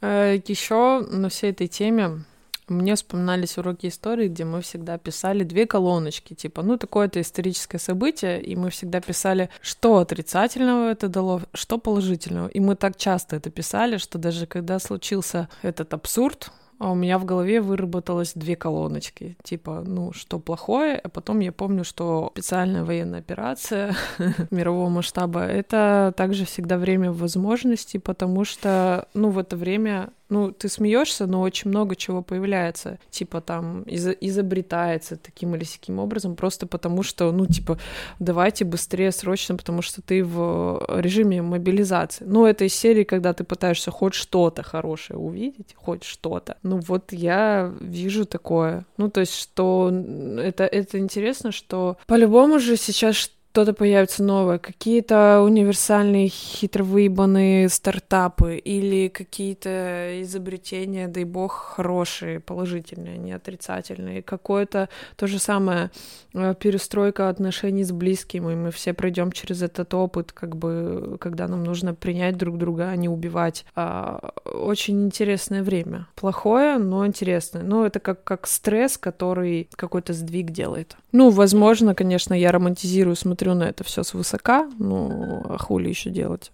Э, Еще на всей этой теме мне вспоминались уроки истории, где мы всегда писали две колоночки, типа, ну, такое-то историческое событие, и мы всегда писали, что отрицательного это дало, что положительного. И мы так часто это писали, что даже когда случился этот абсурд, а у меня в голове выработалось две колоночки. Типа, ну, что плохое, а потом я помню, что специальная военная операция мирового масштаба — это также всегда время возможностей, потому что, ну, в это время ну, ты смеешься, но очень много чего появляется. Типа там из изобретается таким или сяким образом, просто потому что, ну, типа, давайте быстрее, срочно, потому что ты в режиме мобилизации. Ну, это из серии, когда ты пытаешься хоть что-то хорошее увидеть, хоть что-то. Ну, вот я вижу такое. Ну, то есть, что это, это интересно, что по-любому же сейчас что-то появится новое, какие-то универсальные хитро выебанные стартапы или какие-то изобретения, дай бог, хорошие, положительные, не отрицательные. Какое-то то же самое э, перестройка отношений с близкими, мы все пройдем через этот опыт, как бы, когда нам нужно принять друг друга, а не убивать. А, очень интересное время. Плохое, но интересное. Ну, это как, как стресс, который какой-то сдвиг делает. Ну, возможно, конечно, я романтизирую, смотрю на это все свысока, ну, а хули еще делать?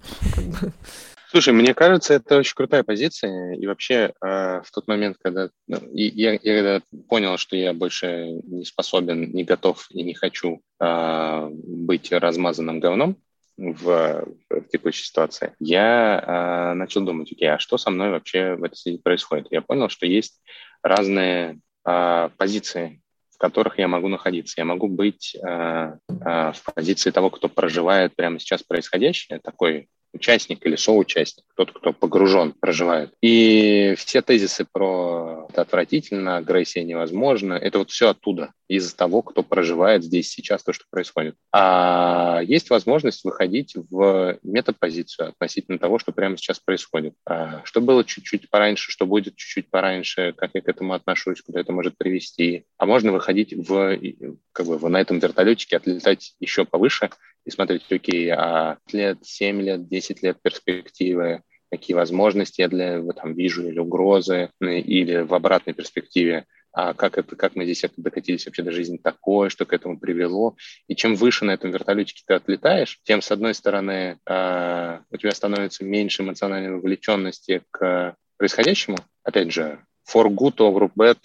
Слушай, мне кажется, это очень крутая позиция. И вообще, э, в тот момент, когда ну, я, я когда понял, что я больше не способен, не готов и не хочу э, быть размазанным говном в, в текущей ситуации, я э, начал думать, окей, а что со мной вообще в этой связи происходит? Я понял, что есть разные э, позиции которых я могу находиться. Я могу быть э, э, в позиции того, кто проживает прямо сейчас происходящее, такой участник или соучастник, тот, кто погружен, проживает. И все тезисы про это отвратительно, агрессия невозможна, это вот все оттуда, из того, кто проживает здесь сейчас то, что происходит. А есть возможность выходить в метапозицию относительно того, что прямо сейчас происходит. А что было чуть-чуть пораньше, что будет чуть-чуть пораньше, как я к этому отношусь, куда это может привести. А можно выходить в, как бы, на этом вертолетике, отлетать еще повыше – и смотреть, окей, а лет, 7 лет, 10 лет перспективы, какие возможности я для этого там вижу, или угрозы, или в обратной перспективе, а как, это, как мы здесь докатились вообще до жизни такое, что к этому привело. И чем выше на этом вертолетике ты отлетаешь, тем, с одной стороны, э, у тебя становится меньше эмоциональной вовлеченности к происходящему. Опять же, for good, over bad,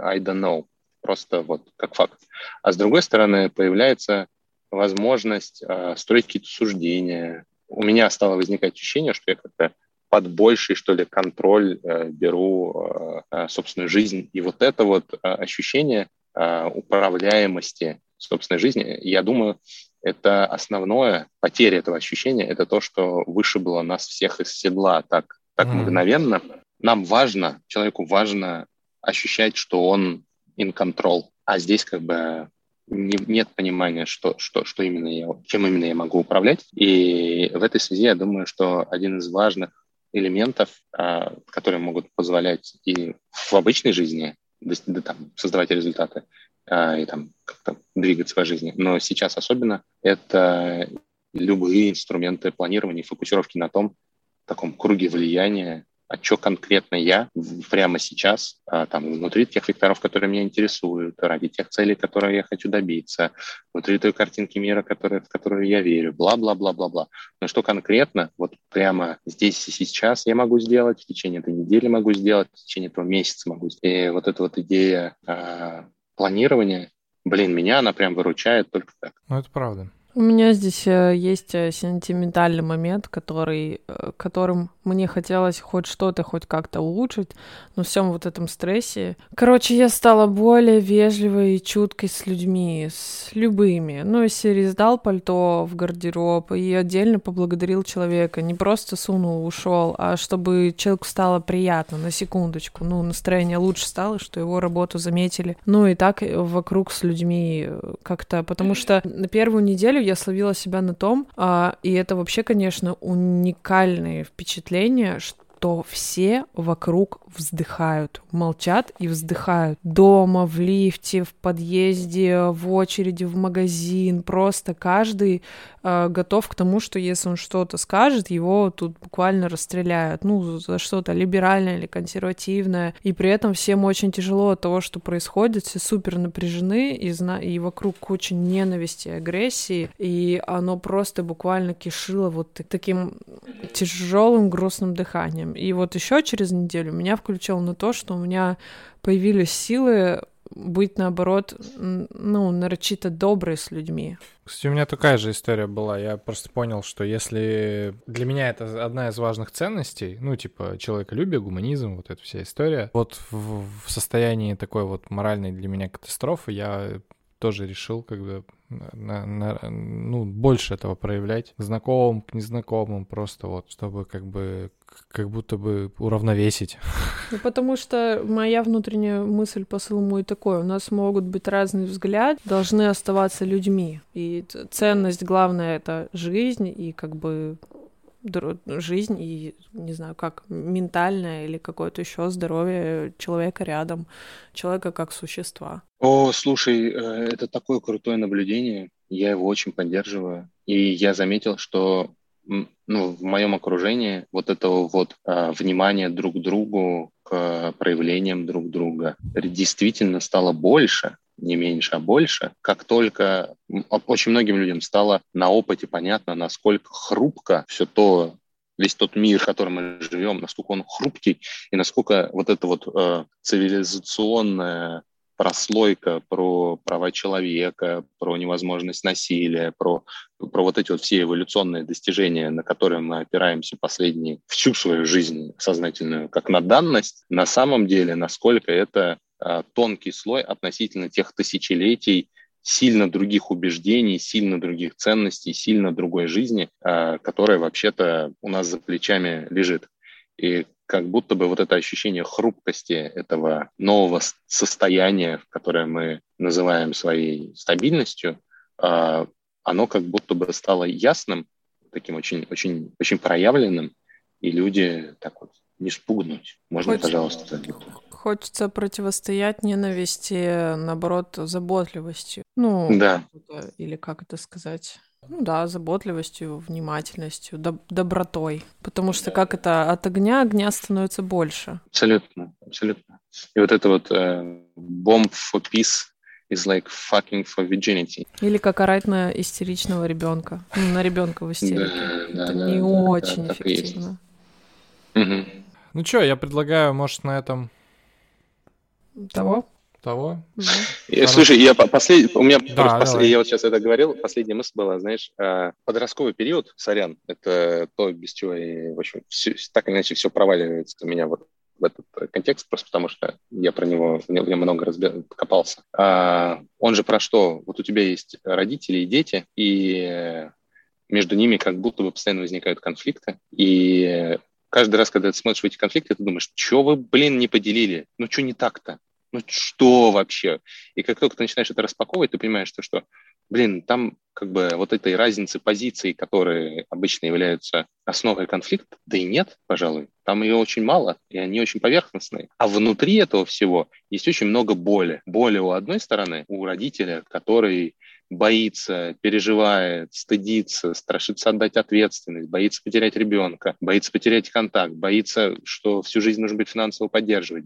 I don't know. Просто вот как факт. А с другой стороны, появляется возможность э, строить какие-то суждения. У меня стало возникать ощущение, что я как-то под больший, что ли, контроль э, беру э, собственную жизнь. И вот это вот э, ощущение э, управляемости собственной жизни, я думаю, это основное, потеря этого ощущения, это то, что вышибло нас всех из седла так, так mm. мгновенно. Нам важно, человеку важно ощущать, что он in control. А здесь как бы не, нет понимания, что, что, что именно я, чем именно я могу управлять. И в этой связи я думаю, что один из важных элементов, а, которые могут позволять и в обычной жизни там, создавать результаты а, и там как-то двигаться по жизни, но сейчас особенно это любые инструменты планирования и фокусировки на том, таком круге влияния, а что конкретно я прямо сейчас, а, там, внутри тех векторов, которые меня интересуют, ради тех целей, которые я хочу добиться, внутри той картинки мира, который, в которую я верю, бла-бла-бла-бла-бла. Но что конкретно, вот прямо здесь и сейчас я могу сделать, в течение этой недели могу сделать, в течение этого месяца могу сделать. И вот эта вот идея э, планирования, блин, меня она прям выручает только так. Ну, это правда. У меня здесь э, есть э, сентиментальный момент, который, э, которым мне хотелось хоть что-то, хоть как-то улучшить, но всем вот этом стрессе. Короче, я стала более вежливой и чуткой с людьми, с любыми. Ну, и серии пальто в гардероб и отдельно поблагодарил человека. Не просто сунул, ушел, а чтобы человеку стало приятно, на секундочку. Ну, настроение лучше стало, что его работу заметили. Ну, и так вокруг с людьми как-то, потому что на первую неделю я словила себя на том, а, и это вообще, конечно, уникальные впечатления, что что все вокруг вздыхают, молчат и вздыхают. Дома, в лифте, в подъезде, в очереди, в магазин. Просто каждый готов к тому, что если он что-то скажет, его тут буквально расстреляют. Ну, за что-то либеральное или консервативное. И при этом всем очень тяжело от того, что происходит. Все супер напряжены, и, зна- и вокруг куча ненависти, агрессии. И оно просто буквально кишило вот таким тяжелым грустным дыханием. И вот еще через неделю меня включило на то, что у меня появились силы быть, наоборот, ну, нарочито доброй с людьми. Кстати, у меня такая же история была. Я просто понял, что если для меня это одна из важных ценностей, ну, типа, человеколюбие, гуманизм, вот эта вся история, вот в, в состоянии такой вот моральной для меня катастрофы я тоже решил, как бы, на, на, ну, больше этого проявлять знакомым, к незнакомым, просто вот, чтобы как бы как будто бы уравновесить. Ну, потому что моя внутренняя мысль, посыл мой такой, у нас могут быть разные взгляды, должны оставаться людьми, и ценность главная — это жизнь, и как бы жизнь и, не знаю, как ментальное или какое-то еще здоровье человека рядом, человека как существа. О, слушай, э, это такое крутое наблюдение, я его очень поддерживаю. И я заметил, что ну, в моем окружении вот этого вот а, внимания друг к другу, к проявлениям друг друга действительно стало больше не меньше, а больше, как только очень многим людям стало на опыте понятно, насколько хрупко все то, весь тот мир, в котором мы живем, насколько он хрупкий, и насколько вот эта вот э, цивилизационная прослойка про права человека, про невозможность насилия, про, про вот эти вот все эволюционные достижения, на которые мы опираемся последние всю свою жизнь сознательную, как на данность, на самом деле, насколько это тонкий слой относительно тех тысячелетий сильно других убеждений, сильно других ценностей, сильно другой жизни, а, которая вообще-то у нас за плечами лежит. И как будто бы вот это ощущение хрупкости этого нового состояния, которое мы называем своей стабильностью, а, оно как будто бы стало ясным, таким очень, очень, очень проявленным, и люди так вот не спугнуть. Можно, Хочется... пожалуйста, хочется противостоять ненависти, наоборот, заботливостью. Ну, да. или как это сказать? Ну да, заботливостью, внимательностью, доб- добротой. Потому что как это от огня огня становится больше. Абсолютно, абсолютно. И вот это вот uh, bomb for peace is like fucking for virginity. Или как орать на истеричного ребенка. Ну, на ребенка в истерике. Да, это да, не да, очень да, эффективно. Угу. Ну что, я предлагаю, может, на этом того? Того? Угу. Слушай, я послед... у меня да, послед... я вот сейчас это говорил, последняя мысль была, знаешь, а, подростковый период, сорян, это то, без чего, и, в общем, все, так или иначе все проваливается у меня вот в этот контекст, просто потому что я про него, в нем много разбер... копался. А, он же про что? Вот у тебя есть родители и дети, и между ними как будто бы постоянно возникают конфликты, и каждый раз, когда ты смотришь в эти конфликты, ты думаешь, что вы, блин, не поделили? Ну, что не так-то? Ну, что вообще? И как только ты начинаешь это распаковывать, ты понимаешь, что, что блин, там как бы вот этой разницы позиций, которые обычно являются основой конфликта, да и нет, пожалуй. Там ее очень мало, и они очень поверхностные. А внутри этого всего есть очень много боли. Боли у одной стороны, у родителя, который боится, переживает, стыдится, страшится отдать ответственность, боится потерять ребенка, боится потерять контакт, боится, что всю жизнь нужно быть финансово поддерживать,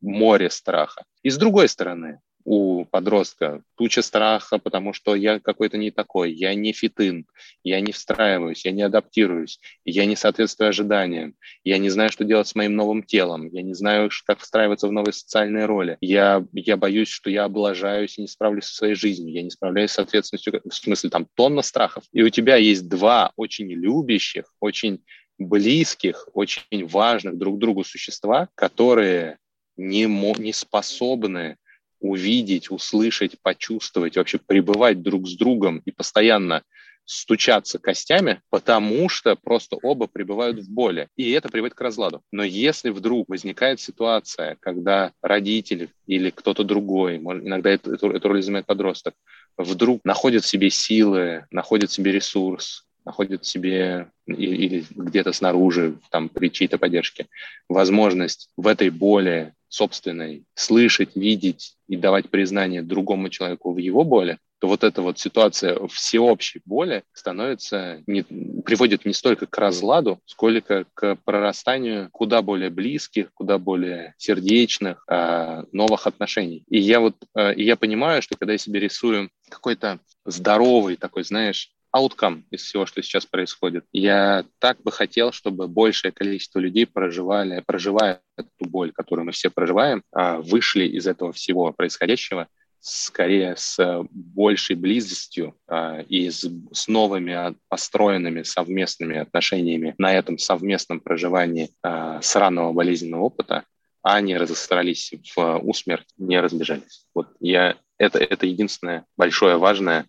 море страха. И с другой стороны, у подростка туча страха, потому что я какой-то не такой, я не фитын, я не встраиваюсь, я не адаптируюсь, я не соответствую ожиданиям, я не знаю, что делать с моим новым телом, я не знаю, как встраиваться в новые социальные роли, я, я боюсь, что я облажаюсь и не справлюсь со своей жизнью, я не справляюсь с ответственностью, в смысле там тонна страхов. И у тебя есть два очень любящих, очень близких, очень важных друг другу существа, которые не, не способны увидеть, услышать, почувствовать, вообще пребывать друг с другом и постоянно стучаться костями, потому что просто оба пребывают в боли. И это приводит к разладу. Но если вдруг возникает ситуация, когда родители или кто-то другой, иногда эту, эту, роль занимает подросток, вдруг находит в себе силы, находит в себе ресурс, находит в себе или где-то снаружи, там, при чьей-то поддержке, возможность в этой боли собственной слышать, видеть и давать признание другому человеку в его боли, то вот эта вот ситуация всеобщей боли становится, не, приводит не столько к разладу, сколько к прорастанию куда более близких, куда более сердечных, э, новых отношений. И я вот, э, и я понимаю, что когда я себе рисую какой-то здоровый такой, знаешь, outcome из всего, что сейчас происходит. Я так бы хотел, чтобы большее количество людей проживали, проживая эту боль, которую мы все проживаем, а, вышли из этого всего происходящего скорее с большей близостью э, и с, с новыми построенными совместными отношениями на этом совместном проживании э, сраного болезненного опыта, а не разосрались в усмерть, не разбежались. Вот я, это, это единственное большое важное,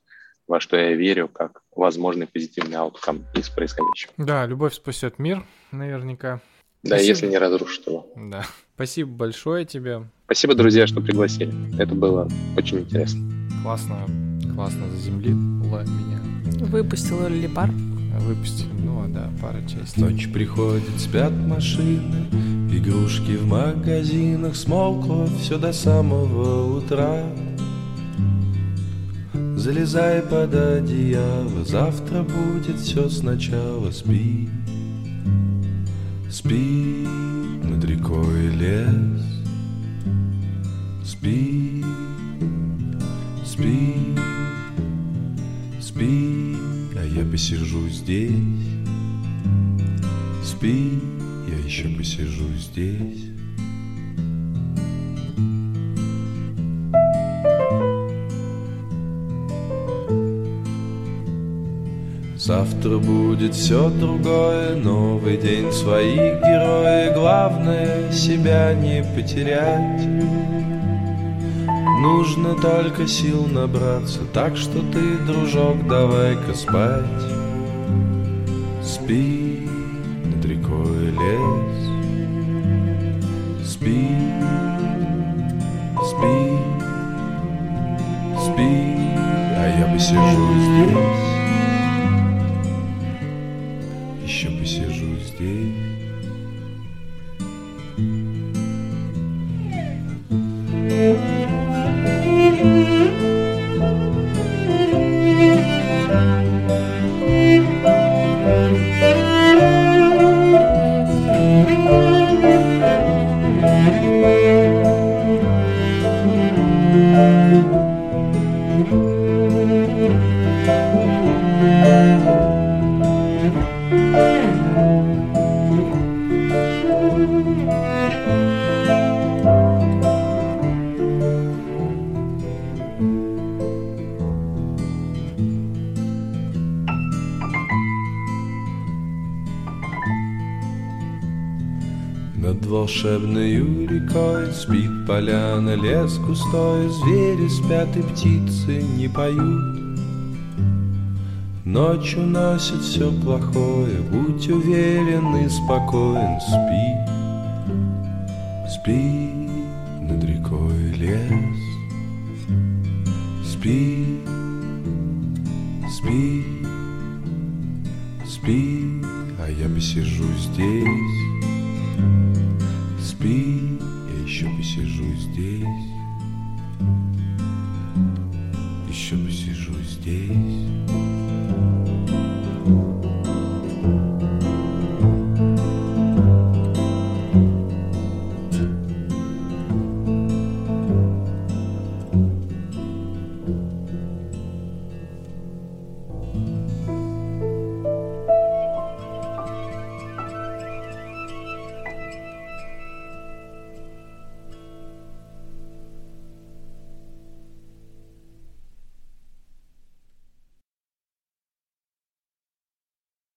во что я верю, как возможный позитивный ауткам из происходящего. Да, любовь спасет мир, наверняка. Да, Спасибо. если не разрушит его. Да. Спасибо большое тебе. Спасибо, друзья, что пригласили. Это было очень интересно. Классно, классно заземлило меня. Выпустила ли пар? Выпустили, ну да, пара частей. Ночь приходит, спят машины, игрушки в магазинах, смолкло все до самого утра. Залезай под одеяло, завтра будет все сначала. Спи, спи над рекой лес. Спи, спи, спи, а я посижу здесь. Спи, я еще посижу здесь. Завтра будет все другое, новый день, свои герои. Главное себя не потерять. Нужно только сил набраться, так что ты, дружок, давай-ка спать. Спи над рекой лес, спи, спи, спи, а я посижу здесь. Поляна, лес густой Звери спят и птицы не поют. Ночь уносит все плохое Будь уверен и спокоен спи